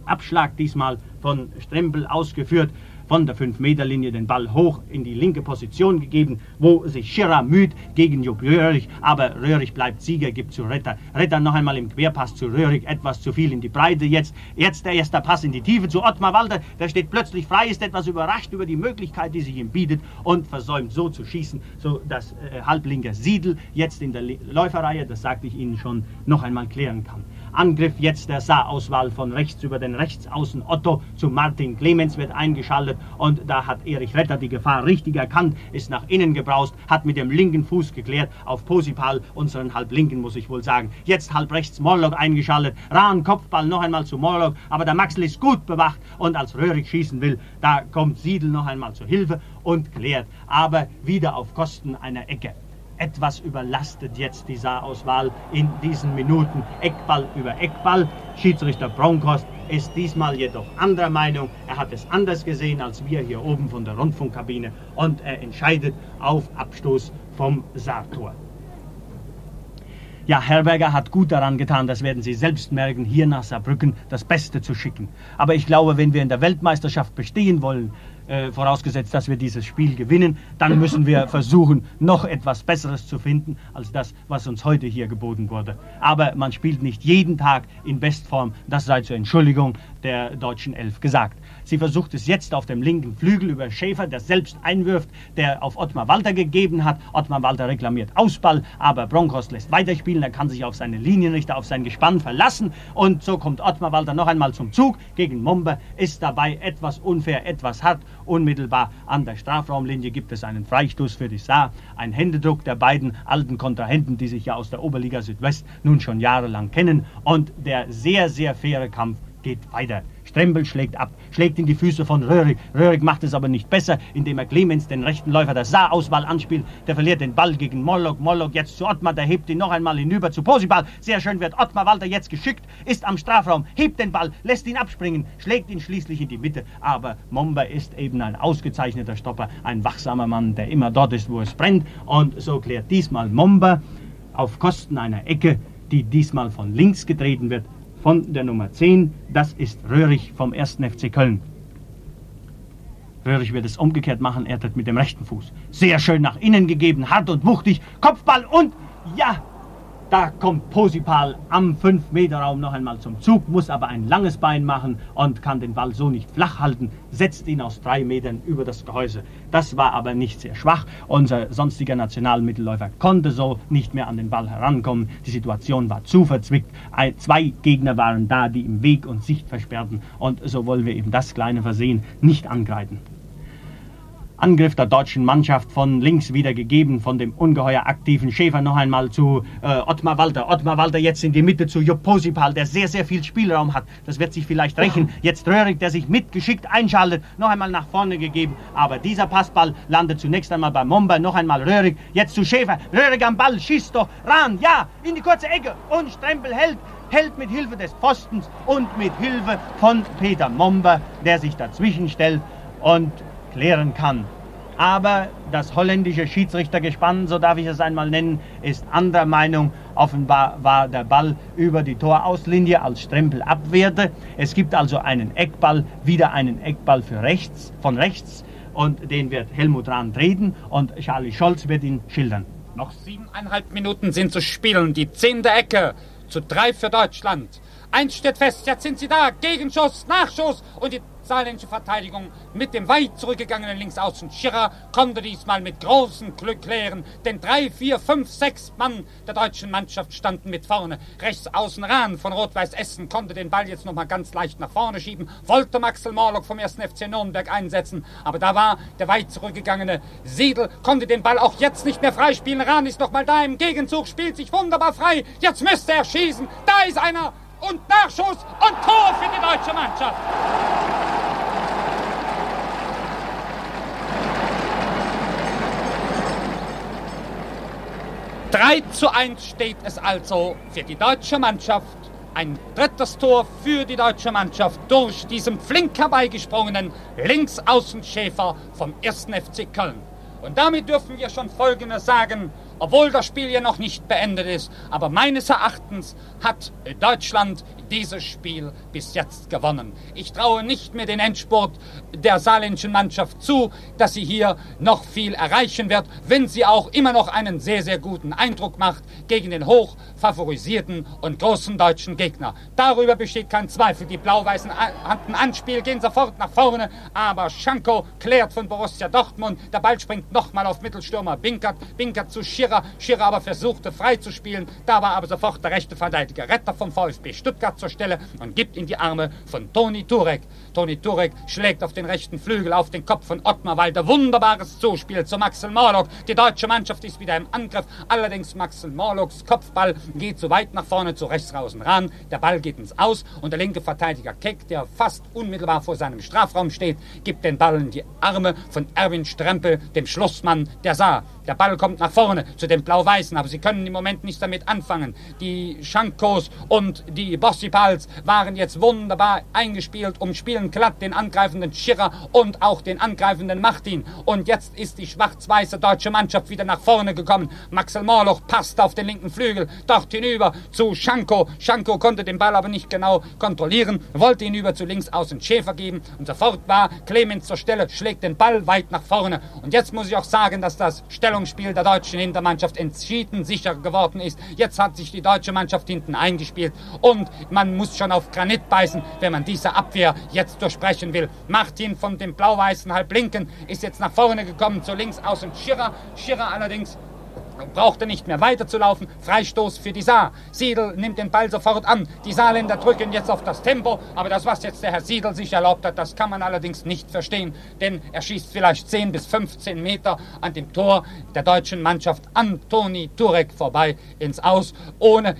Abschlag diesmal von Strempel ausgeführt, von der 5-Meter-Linie den Ball hoch in die linke Position gegeben, wo sich Schirra müht gegen Jupp Röhrig, aber Röhrig bleibt Sieger, gibt zu Retter. Retter noch einmal im Querpass zu Röhrig, etwas zu viel in die Breite jetzt. Jetzt der erste Pass in die Tiefe zu Ottmar Walter, der steht plötzlich frei, ist etwas überrascht über die Möglichkeit, die sich ihm bietet und versäumt so zu schießen, so dass äh, Halblinker Siedel jetzt in der Läuferreihe, das sagte ich Ihnen schon, noch einmal klären kann. Angriff jetzt der Saarauswahl von rechts über den Rechtsaußen Otto zu Martin Clemens wird eingeschaltet und da hat Erich Retter die Gefahr richtig erkannt, ist nach innen gebraust, hat mit dem linken Fuß geklärt auf Posipal, unseren Halblinken muss ich wohl sagen. Jetzt halb rechts Morlock eingeschaltet, Rahn Kopfball noch einmal zu Morlock, aber der Maxl ist gut bewacht und als Röhrig schießen will, da kommt Siedel noch einmal zur Hilfe und klärt, aber wieder auf Kosten einer Ecke. Etwas überlastet jetzt die Saarauswahl in diesen Minuten. Eckball über Eckball. Schiedsrichter Bronkhorst ist diesmal jedoch anderer Meinung. Er hat es anders gesehen als wir hier oben von der Rundfunkkabine und er entscheidet auf Abstoß vom Saartor. Ja, Herberger hat gut daran getan, das werden Sie selbst merken, hier nach Saarbrücken das Beste zu schicken. Aber ich glaube, wenn wir in der Weltmeisterschaft bestehen wollen, äh, vorausgesetzt, dass wir dieses Spiel gewinnen, dann müssen wir versuchen, noch etwas Besseres zu finden als das, was uns heute hier geboten wurde. Aber man spielt nicht jeden Tag in Bestform, das sei zur Entschuldigung der deutschen Elf gesagt. Sie versucht es jetzt auf dem linken Flügel über Schäfer, der selbst einwirft, der auf Ottmar Walter gegeben hat. Ottmar Walter reklamiert Ausball, aber Bronkhorst lässt weiterspielen. Er kann sich auf seine Linienrichter, auf sein Gespann verlassen. Und so kommt Ottmar Walter noch einmal zum Zug gegen Momber, ist dabei etwas unfair, etwas hart. Unmittelbar an der Strafraumlinie gibt es einen Freistoß für die Saar. Ein Händedruck der beiden alten Kontrahenten, die sich ja aus der Oberliga Südwest nun schon jahrelang kennen. Und der sehr, sehr faire Kampf geht weiter. Strembel schlägt ab, schlägt in die Füße von Röhrig. Röhrig macht es aber nicht besser, indem er Clemens, den rechten Läufer der Saar-Auswahl, anspielt. Der verliert den Ball gegen Mollock. Mollock jetzt zu Ottmar, der hebt ihn noch einmal hinüber zu Posibal. Sehr schön wird Ottmar Walter jetzt geschickt, ist am Strafraum, hebt den Ball, lässt ihn abspringen, schlägt ihn schließlich in die Mitte. Aber Momber ist eben ein ausgezeichneter Stopper, ein wachsamer Mann, der immer dort ist, wo es brennt. Und so klärt diesmal Momber auf Kosten einer Ecke, die diesmal von links getreten wird, von der Nummer 10, das ist Röhrig vom 1. FC Köln. Röhrig wird es umgekehrt machen, er tritt mit dem rechten Fuß. Sehr schön nach innen gegeben, hart und wuchtig, Kopfball und ja, da kommt Posipal am 5-Meter-Raum noch einmal zum Zug, muss aber ein langes Bein machen und kann den Ball so nicht flach halten, setzt ihn aus drei Metern über das Gehäuse. Das war aber nicht sehr schwach. Unser sonstiger Nationalmittelläufer konnte so nicht mehr an den Ball herankommen. Die Situation war zu verzwickt. Zwei Gegner waren da, die im Weg und Sicht versperrten. Und so wollen wir eben das kleine Versehen nicht angreifen. Angriff der deutschen Mannschaft von links wieder gegeben, von dem ungeheuer aktiven Schäfer noch einmal zu äh, Ottmar Walter. Ottmar Walter jetzt in die Mitte zu Jupp Posipal, der sehr, sehr viel Spielraum hat. Das wird sich vielleicht rächen. Jetzt Röhrig, der sich mitgeschickt einschaltet, noch einmal nach vorne gegeben. Aber dieser Passball landet zunächst einmal bei Momber, noch einmal Röhrig, jetzt zu Schäfer. Röhrig am Ball, schießt doch ran, ja, in die kurze Ecke und Strempel hält hält mit Hilfe des Postens und mit Hilfe von Peter Momber, der sich dazwischen stellt und klären kann. Aber das holländische Schiedsrichtergespann, so darf ich es einmal nennen, ist anderer Meinung. Offenbar war der Ball über die Torauslinie, als Strempel abwehrte. Es gibt also einen Eckball, wieder einen Eckball für rechts, von rechts. Und den wird Helmut Rahn treten und Charlie Scholz wird ihn schildern. Noch siebeneinhalb Minuten sind zu spielen. Die zehnte Ecke zu drei für Deutschland. Eins steht fest, jetzt sind sie da. Gegenschuss, Nachschuss und die saarländische Verteidigung mit dem weit zurückgegangenen Linksaußen Schirrer konnte diesmal mit großem Glück klären, denn drei, vier, fünf, sechs Mann der deutschen Mannschaft standen mit vorne. Rechts außen Rahn von Rot-Weiß Essen konnte den Ball jetzt noch mal ganz leicht nach vorne schieben, wollte Maxel Morlock vom 1. FC Nürnberg einsetzen, aber da war der weit zurückgegangene Siedel, konnte den Ball auch jetzt nicht mehr freispielen. Rahn ist noch mal da im Gegenzug, spielt sich wunderbar frei. Jetzt müsste er schießen. Da ist einer und Nachschuss und Tor für die deutsche Mannschaft. 3 zu 1 steht es also für die deutsche Mannschaft. Ein drittes Tor für die deutsche Mannschaft durch diesen flink herbeigesprungenen Linksaußenschäfer vom 1. FC Köln. Und damit dürfen wir schon Folgendes sagen, obwohl das Spiel ja noch nicht beendet ist. Aber meines Erachtens hat Deutschland dieses Spiel bis jetzt gewonnen. Ich traue nicht mehr den Endspurt der saarländischen Mannschaft zu, dass sie hier noch viel erreichen wird, wenn sie auch immer noch einen sehr, sehr guten Eindruck macht gegen den hoch favorisierten und großen deutschen Gegner. Darüber besteht kein Zweifel. Die Blau-Weißen hatten Anspiel, gehen sofort nach vorne, aber Schanko klärt von Borussia Dortmund. Der Ball springt nochmal auf Mittelstürmer Binkert. Binkert zu Schirrer. Schirrer aber versuchte frei zu spielen. Da war aber sofort der rechte Verteidiger Retter vom VfB Stuttgart zur Stelle und gibt in die Arme von Toni Turek. Toni Turek schlägt auf den rechten Flügel, auf den Kopf von Ottmar Walter. Wunderbares Zuspiel zu Maxel Morlock. Die deutsche Mannschaft ist wieder im Angriff. Allerdings Maxel Morlocks Kopfball geht zu weit nach vorne, zu rechts draußen ran. Der Ball geht ins Aus und der linke Verteidiger Keck, der fast unmittelbar vor seinem Strafraum steht, gibt den Ball in die Arme von Erwin Strempel, dem Schlussmann der Saar. Der Ball kommt nach vorne zu den Blau-Weißen, aber sie können im Moment nichts damit anfangen. Die Schankos und die Bossipals waren jetzt wunderbar eingespielt, umspielen glatt den angreifenden Schirrer und auch den angreifenden Martin. Und jetzt ist die schwarz-weiße deutsche Mannschaft wieder nach vorne gekommen. Maxel Morloch passt auf den linken Flügel, dort hinüber zu Schanko. Schanko konnte den Ball aber nicht genau kontrollieren, wollte ihn über zu links außen Schäfer geben und sofort war Clemens zur Stelle, schlägt den Ball weit nach vorne. Und jetzt muss ich auch sagen, dass das Stellung Stellungsspiel der deutschen Hintermannschaft entschieden sicher geworden ist. Jetzt hat sich die deutsche Mannschaft hinten eingespielt und man muss schon auf Granit beißen, wenn man diese Abwehr jetzt durchbrechen will. Martin von dem blau-weißen Halblinken ist jetzt nach vorne gekommen, zu links außen Schirrer. Schirrer allerdings brauchte nicht mehr weiterzulaufen. Freistoß für die Saar. Siedel nimmt den Ball sofort an. Die Saarländer drücken jetzt auf das Tempo. Aber das, was jetzt der Herr Siedel sich erlaubt hat, das kann man allerdings nicht verstehen. Denn er schießt vielleicht 10 bis 15 Meter an dem Tor der deutschen Mannschaft Antoni Turek vorbei ins Aus, ohne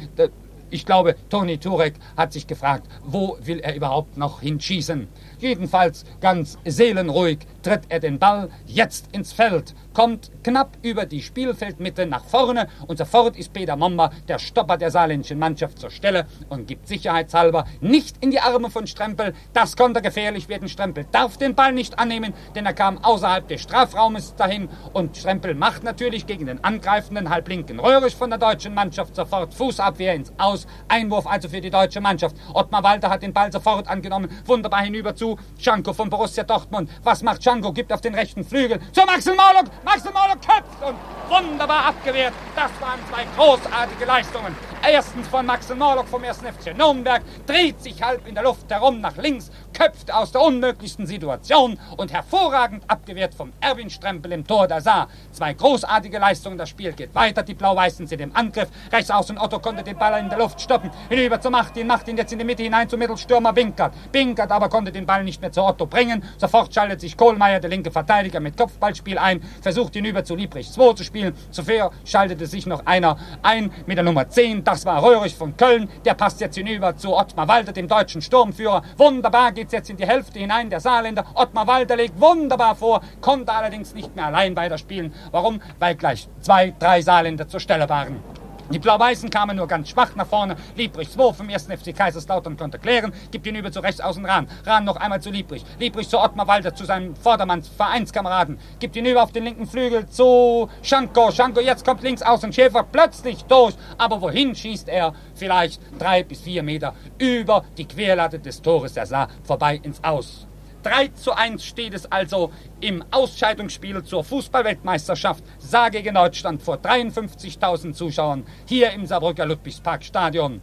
ich glaube, Toni Turek hat sich gefragt, wo will er überhaupt noch hinschießen. Jedenfalls ganz seelenruhig tritt er den Ball jetzt ins Feld kommt knapp über die Spielfeldmitte nach vorne und sofort ist Peter Momba, der Stopper der saarländischen Mannschaft, zur Stelle und gibt sicherheitshalber nicht in die Arme von Strempel. Das konnte gefährlich werden. Strempel darf den Ball nicht annehmen, denn er kam außerhalb des Strafraumes dahin und Strempel macht natürlich gegen den angreifenden Halblinken Röhrisch von der deutschen Mannschaft sofort Fußabwehr ins Aus. Einwurf also für die deutsche Mannschaft. Ottmar Walter hat den Ball sofort angenommen, wunderbar hinüber zu Schanko von Borussia Dortmund. Was macht Schanko? Gibt auf den rechten Flügel zu Maxel Marlock. Maxel Marlock köpft und wunderbar abgewehrt. Das waren zwei großartige Leistungen. Erstens von Maxel Morlock vom 1. FC Nürnberg, dreht sich halb in der Luft herum nach links, köpft aus der unmöglichsten Situation und hervorragend abgewehrt vom Erwin Strempel im Tor der Saar. Zwei großartige Leistungen, das Spiel geht weiter, die Blau-Weißen sind im Angriff. Rechts außen Otto konnte den Ball in der Luft stoppen, hinüber zu Martin, Martin jetzt in die Mitte hinein zum Mittelstürmer Binkert. Binkert aber konnte den Ball nicht mehr zu Otto bringen. Sofort schaltet sich Kohlmeier, der linke Verteidiger, mit Kopfballspiel ein, versucht hinüber zu Liebrich 2 zu spielen. Zuvor schaltete sich noch einer ein mit der Nummer 10, das war Röhrig von Köln. Der passt jetzt hinüber zu Ottmar Walter, dem deutschen Sturmführer. Wunderbar geht's jetzt in die Hälfte hinein, der Saarländer. Ottmar Walter legt wunderbar vor, konnte allerdings nicht mehr allein weiterspielen. Warum? Weil gleich zwei, drei Saarländer zur Stelle waren. Die Blau-Weißen kamen nur ganz schwach nach vorne. Liebrich 2 vom 1. FC Kaiserslautern konnte klären, gibt ihn über zu rechts außen Rahn. Rahn noch einmal zu Liebrich. Liebrich zu Ottmar Walter, zu seinem Vordermanns Vereinskameraden. Gibt ihn über auf den linken Flügel zu Schanko. Schanko jetzt kommt links außen Schäfer plötzlich durch. Aber wohin schießt er? Vielleicht drei bis vier Meter über die Querlatte des Tores der Saar vorbei ins Aus. 3 zu 1 steht es also im Ausscheidungsspiel zur Fußballweltmeisterschaft Saar gegen Deutschland vor 53.000 Zuschauern hier im Saarbrücker Ludwigsparkstadion.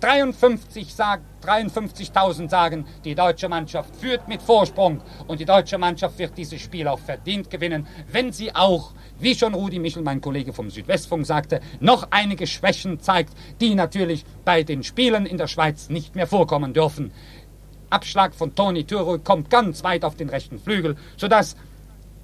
53 53.000 sagen, die deutsche Mannschaft führt mit Vorsprung und die deutsche Mannschaft wird dieses Spiel auch verdient gewinnen, wenn sie auch, wie schon Rudi Michel, mein Kollege vom Südwestfunk sagte, noch einige Schwächen zeigt, die natürlich bei den Spielen in der Schweiz nicht mehr vorkommen dürfen. Abschlag von Toni Türo kommt ganz weit auf den rechten Flügel, sodass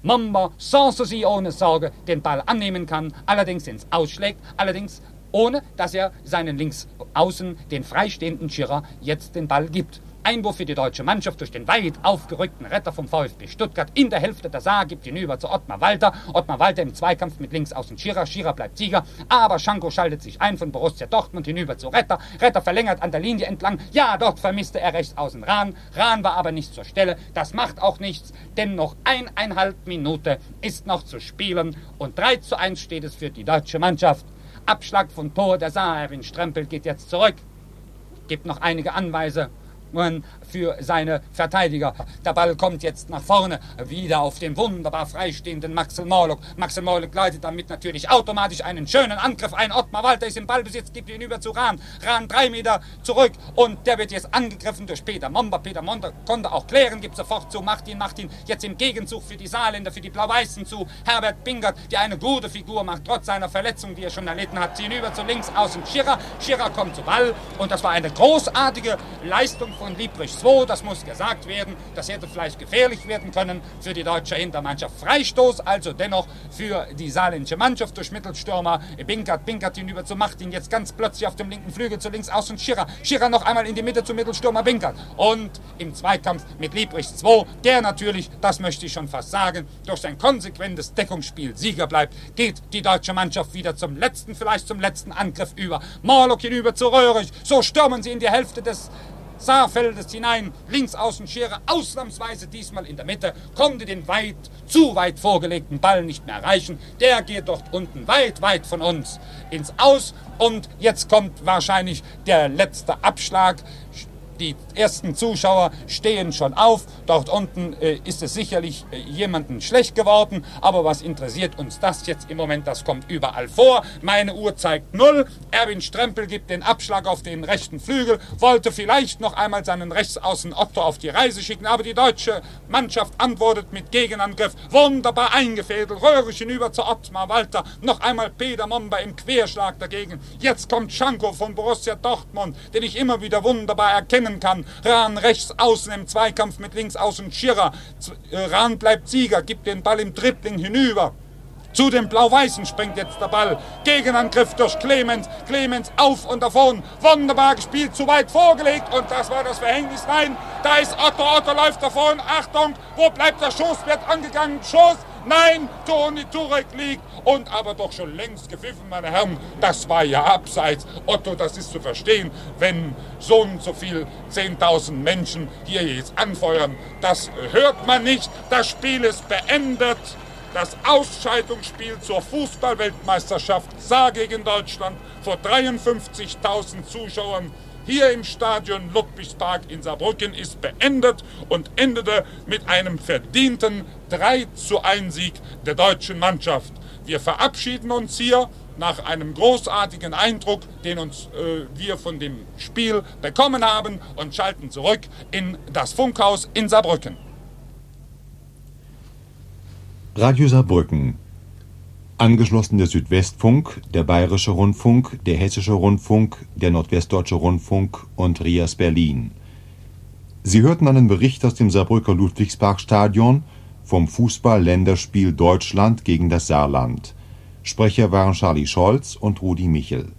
Mamba sans souci ohne Sorge den Ball annehmen kann, allerdings ins Ausschlägt, allerdings ohne dass er seinen Linksaußen, den freistehenden Schirrer, jetzt den Ball gibt. Einwurf für die deutsche Mannschaft durch den weit aufgerückten Retter vom VfB Stuttgart in der Hälfte der Saar gibt ihn über zu Ottmar Walter. Ottmar Walter im Zweikampf mit links außen Schirrer. Schirrer bleibt Sieger, aber Schanko schaltet sich ein von Borussia Dortmund hinüber zu Retter. Retter verlängert an der Linie entlang. Ja, dort vermisste er rechts außen Rahn. Rahn war aber nicht zur Stelle. Das macht auch nichts, denn noch eineinhalb Minute ist noch zu spielen und 3 zu 1 steht es für die deutsche Mannschaft. Abschlag von Tor der Saar. Erwin Strempel geht jetzt zurück, gibt noch einige Anweise when für seine Verteidiger. Der Ball kommt jetzt nach vorne, wieder auf den wunderbar freistehenden Maxel Morlock. Maxel Morlock leitet damit natürlich automatisch einen schönen Angriff ein. Ottmar Walter ist im Ballbesitz, gibt ihn über zu Rahn. Rahn drei Meter zurück und der wird jetzt angegriffen durch Peter Momba. Peter Momba konnte auch klären, gibt sofort zu Martin. Martin jetzt im Gegenzug für die Saarländer, für die Blau-Weißen zu Herbert Bingert, der eine gute Figur macht, trotz seiner Verletzung, die er schon erlitten hat. Ziehen über zu links außen Schirrer. Schirrer kommt zu Ball und das war eine großartige Leistung von Liebrich 2, das muss gesagt werden. Das hätte vielleicht gefährlich werden können für die deutsche Hintermannschaft. Freistoß also dennoch für die saarländische Mannschaft durch Mittelstürmer Binkert. Binkert hinüber zu Martin, jetzt ganz plötzlich auf dem linken Flügel zu links außen Schirrer. Schirrer noch einmal in die Mitte zu Mittelstürmer Binkert. Und im Zweikampf mit Liebrich 2, der natürlich, das möchte ich schon fast sagen, durch sein konsequentes Deckungsspiel Sieger bleibt, geht die deutsche Mannschaft wieder zum letzten, vielleicht zum letzten Angriff über. Morlock hinüber zu Röhrig. So stürmen sie in die Hälfte des Saarfeldes hinein, links außen Schere, ausnahmsweise diesmal in der Mitte, konnte den weit, zu weit vorgelegten Ball nicht mehr erreichen. Der geht dort unten weit, weit von uns ins Aus und jetzt kommt wahrscheinlich der letzte Abschlag. Die ersten Zuschauer stehen schon auf. Dort unten äh, ist es sicherlich äh, jemanden schlecht geworden. Aber was interessiert uns das jetzt im Moment? Das kommt überall vor. Meine Uhr zeigt null. Erwin Strempel gibt den Abschlag auf den rechten Flügel. Wollte vielleicht noch einmal seinen Rechtsaußen Otto auf die Reise schicken. Aber die deutsche Mannschaft antwortet mit Gegenangriff. Wunderbar eingefädelt. Röhrig hinüber zu Ottmar Walter. Noch einmal Peter Momba im Querschlag dagegen. Jetzt kommt Schanko von Borussia Dortmund, den ich immer wieder wunderbar erkenne gewinnen kann. Rahn rechts außen im Zweikampf mit links außen Schirrer. Äh, Rahn bleibt Sieger, gibt den Ball im Dribbling hinüber. Zu den Blau-Weißen springt jetzt der Ball. Gegenangriff durch Clemens. Clemens auf und davon. Wunderbar gespielt, zu weit vorgelegt. Und das war das Verhängnis. Nein, da ist Otto. Otto läuft davon. Achtung, wo bleibt der Schuss? Wird angegangen. Schuss. Nein, Toni Turek liegt und aber doch schon längst gepfiffen, meine Herren. Das war ja abseits. Otto, das ist zu verstehen, wenn so und so viel 10.000 Menschen hier jetzt anfeuern. Das hört man nicht. Das Spiel ist beendet. Das Ausscheidungsspiel zur Fußballweltmeisterschaft Saar gegen Deutschland vor 53.000 Zuschauern hier im Stadion Ludwigspark in Saarbrücken ist beendet und endete mit einem verdienten 3 zu 1 Sieg der deutschen Mannschaft. Wir verabschieden uns hier nach einem großartigen Eindruck, den uns äh, wir von dem Spiel bekommen haben und schalten zurück in das Funkhaus in Saarbrücken. Radio Saarbrücken Angeschlossen der Südwestfunk, der Bayerische Rundfunk, der Hessische Rundfunk, der Nordwestdeutsche Rundfunk und Rias Berlin. Sie hörten einen Bericht aus dem Saarbrücker Ludwigsparkstadion vom Fußball-Länderspiel Deutschland gegen das Saarland. Sprecher waren Charlie Scholz und Rudi Michel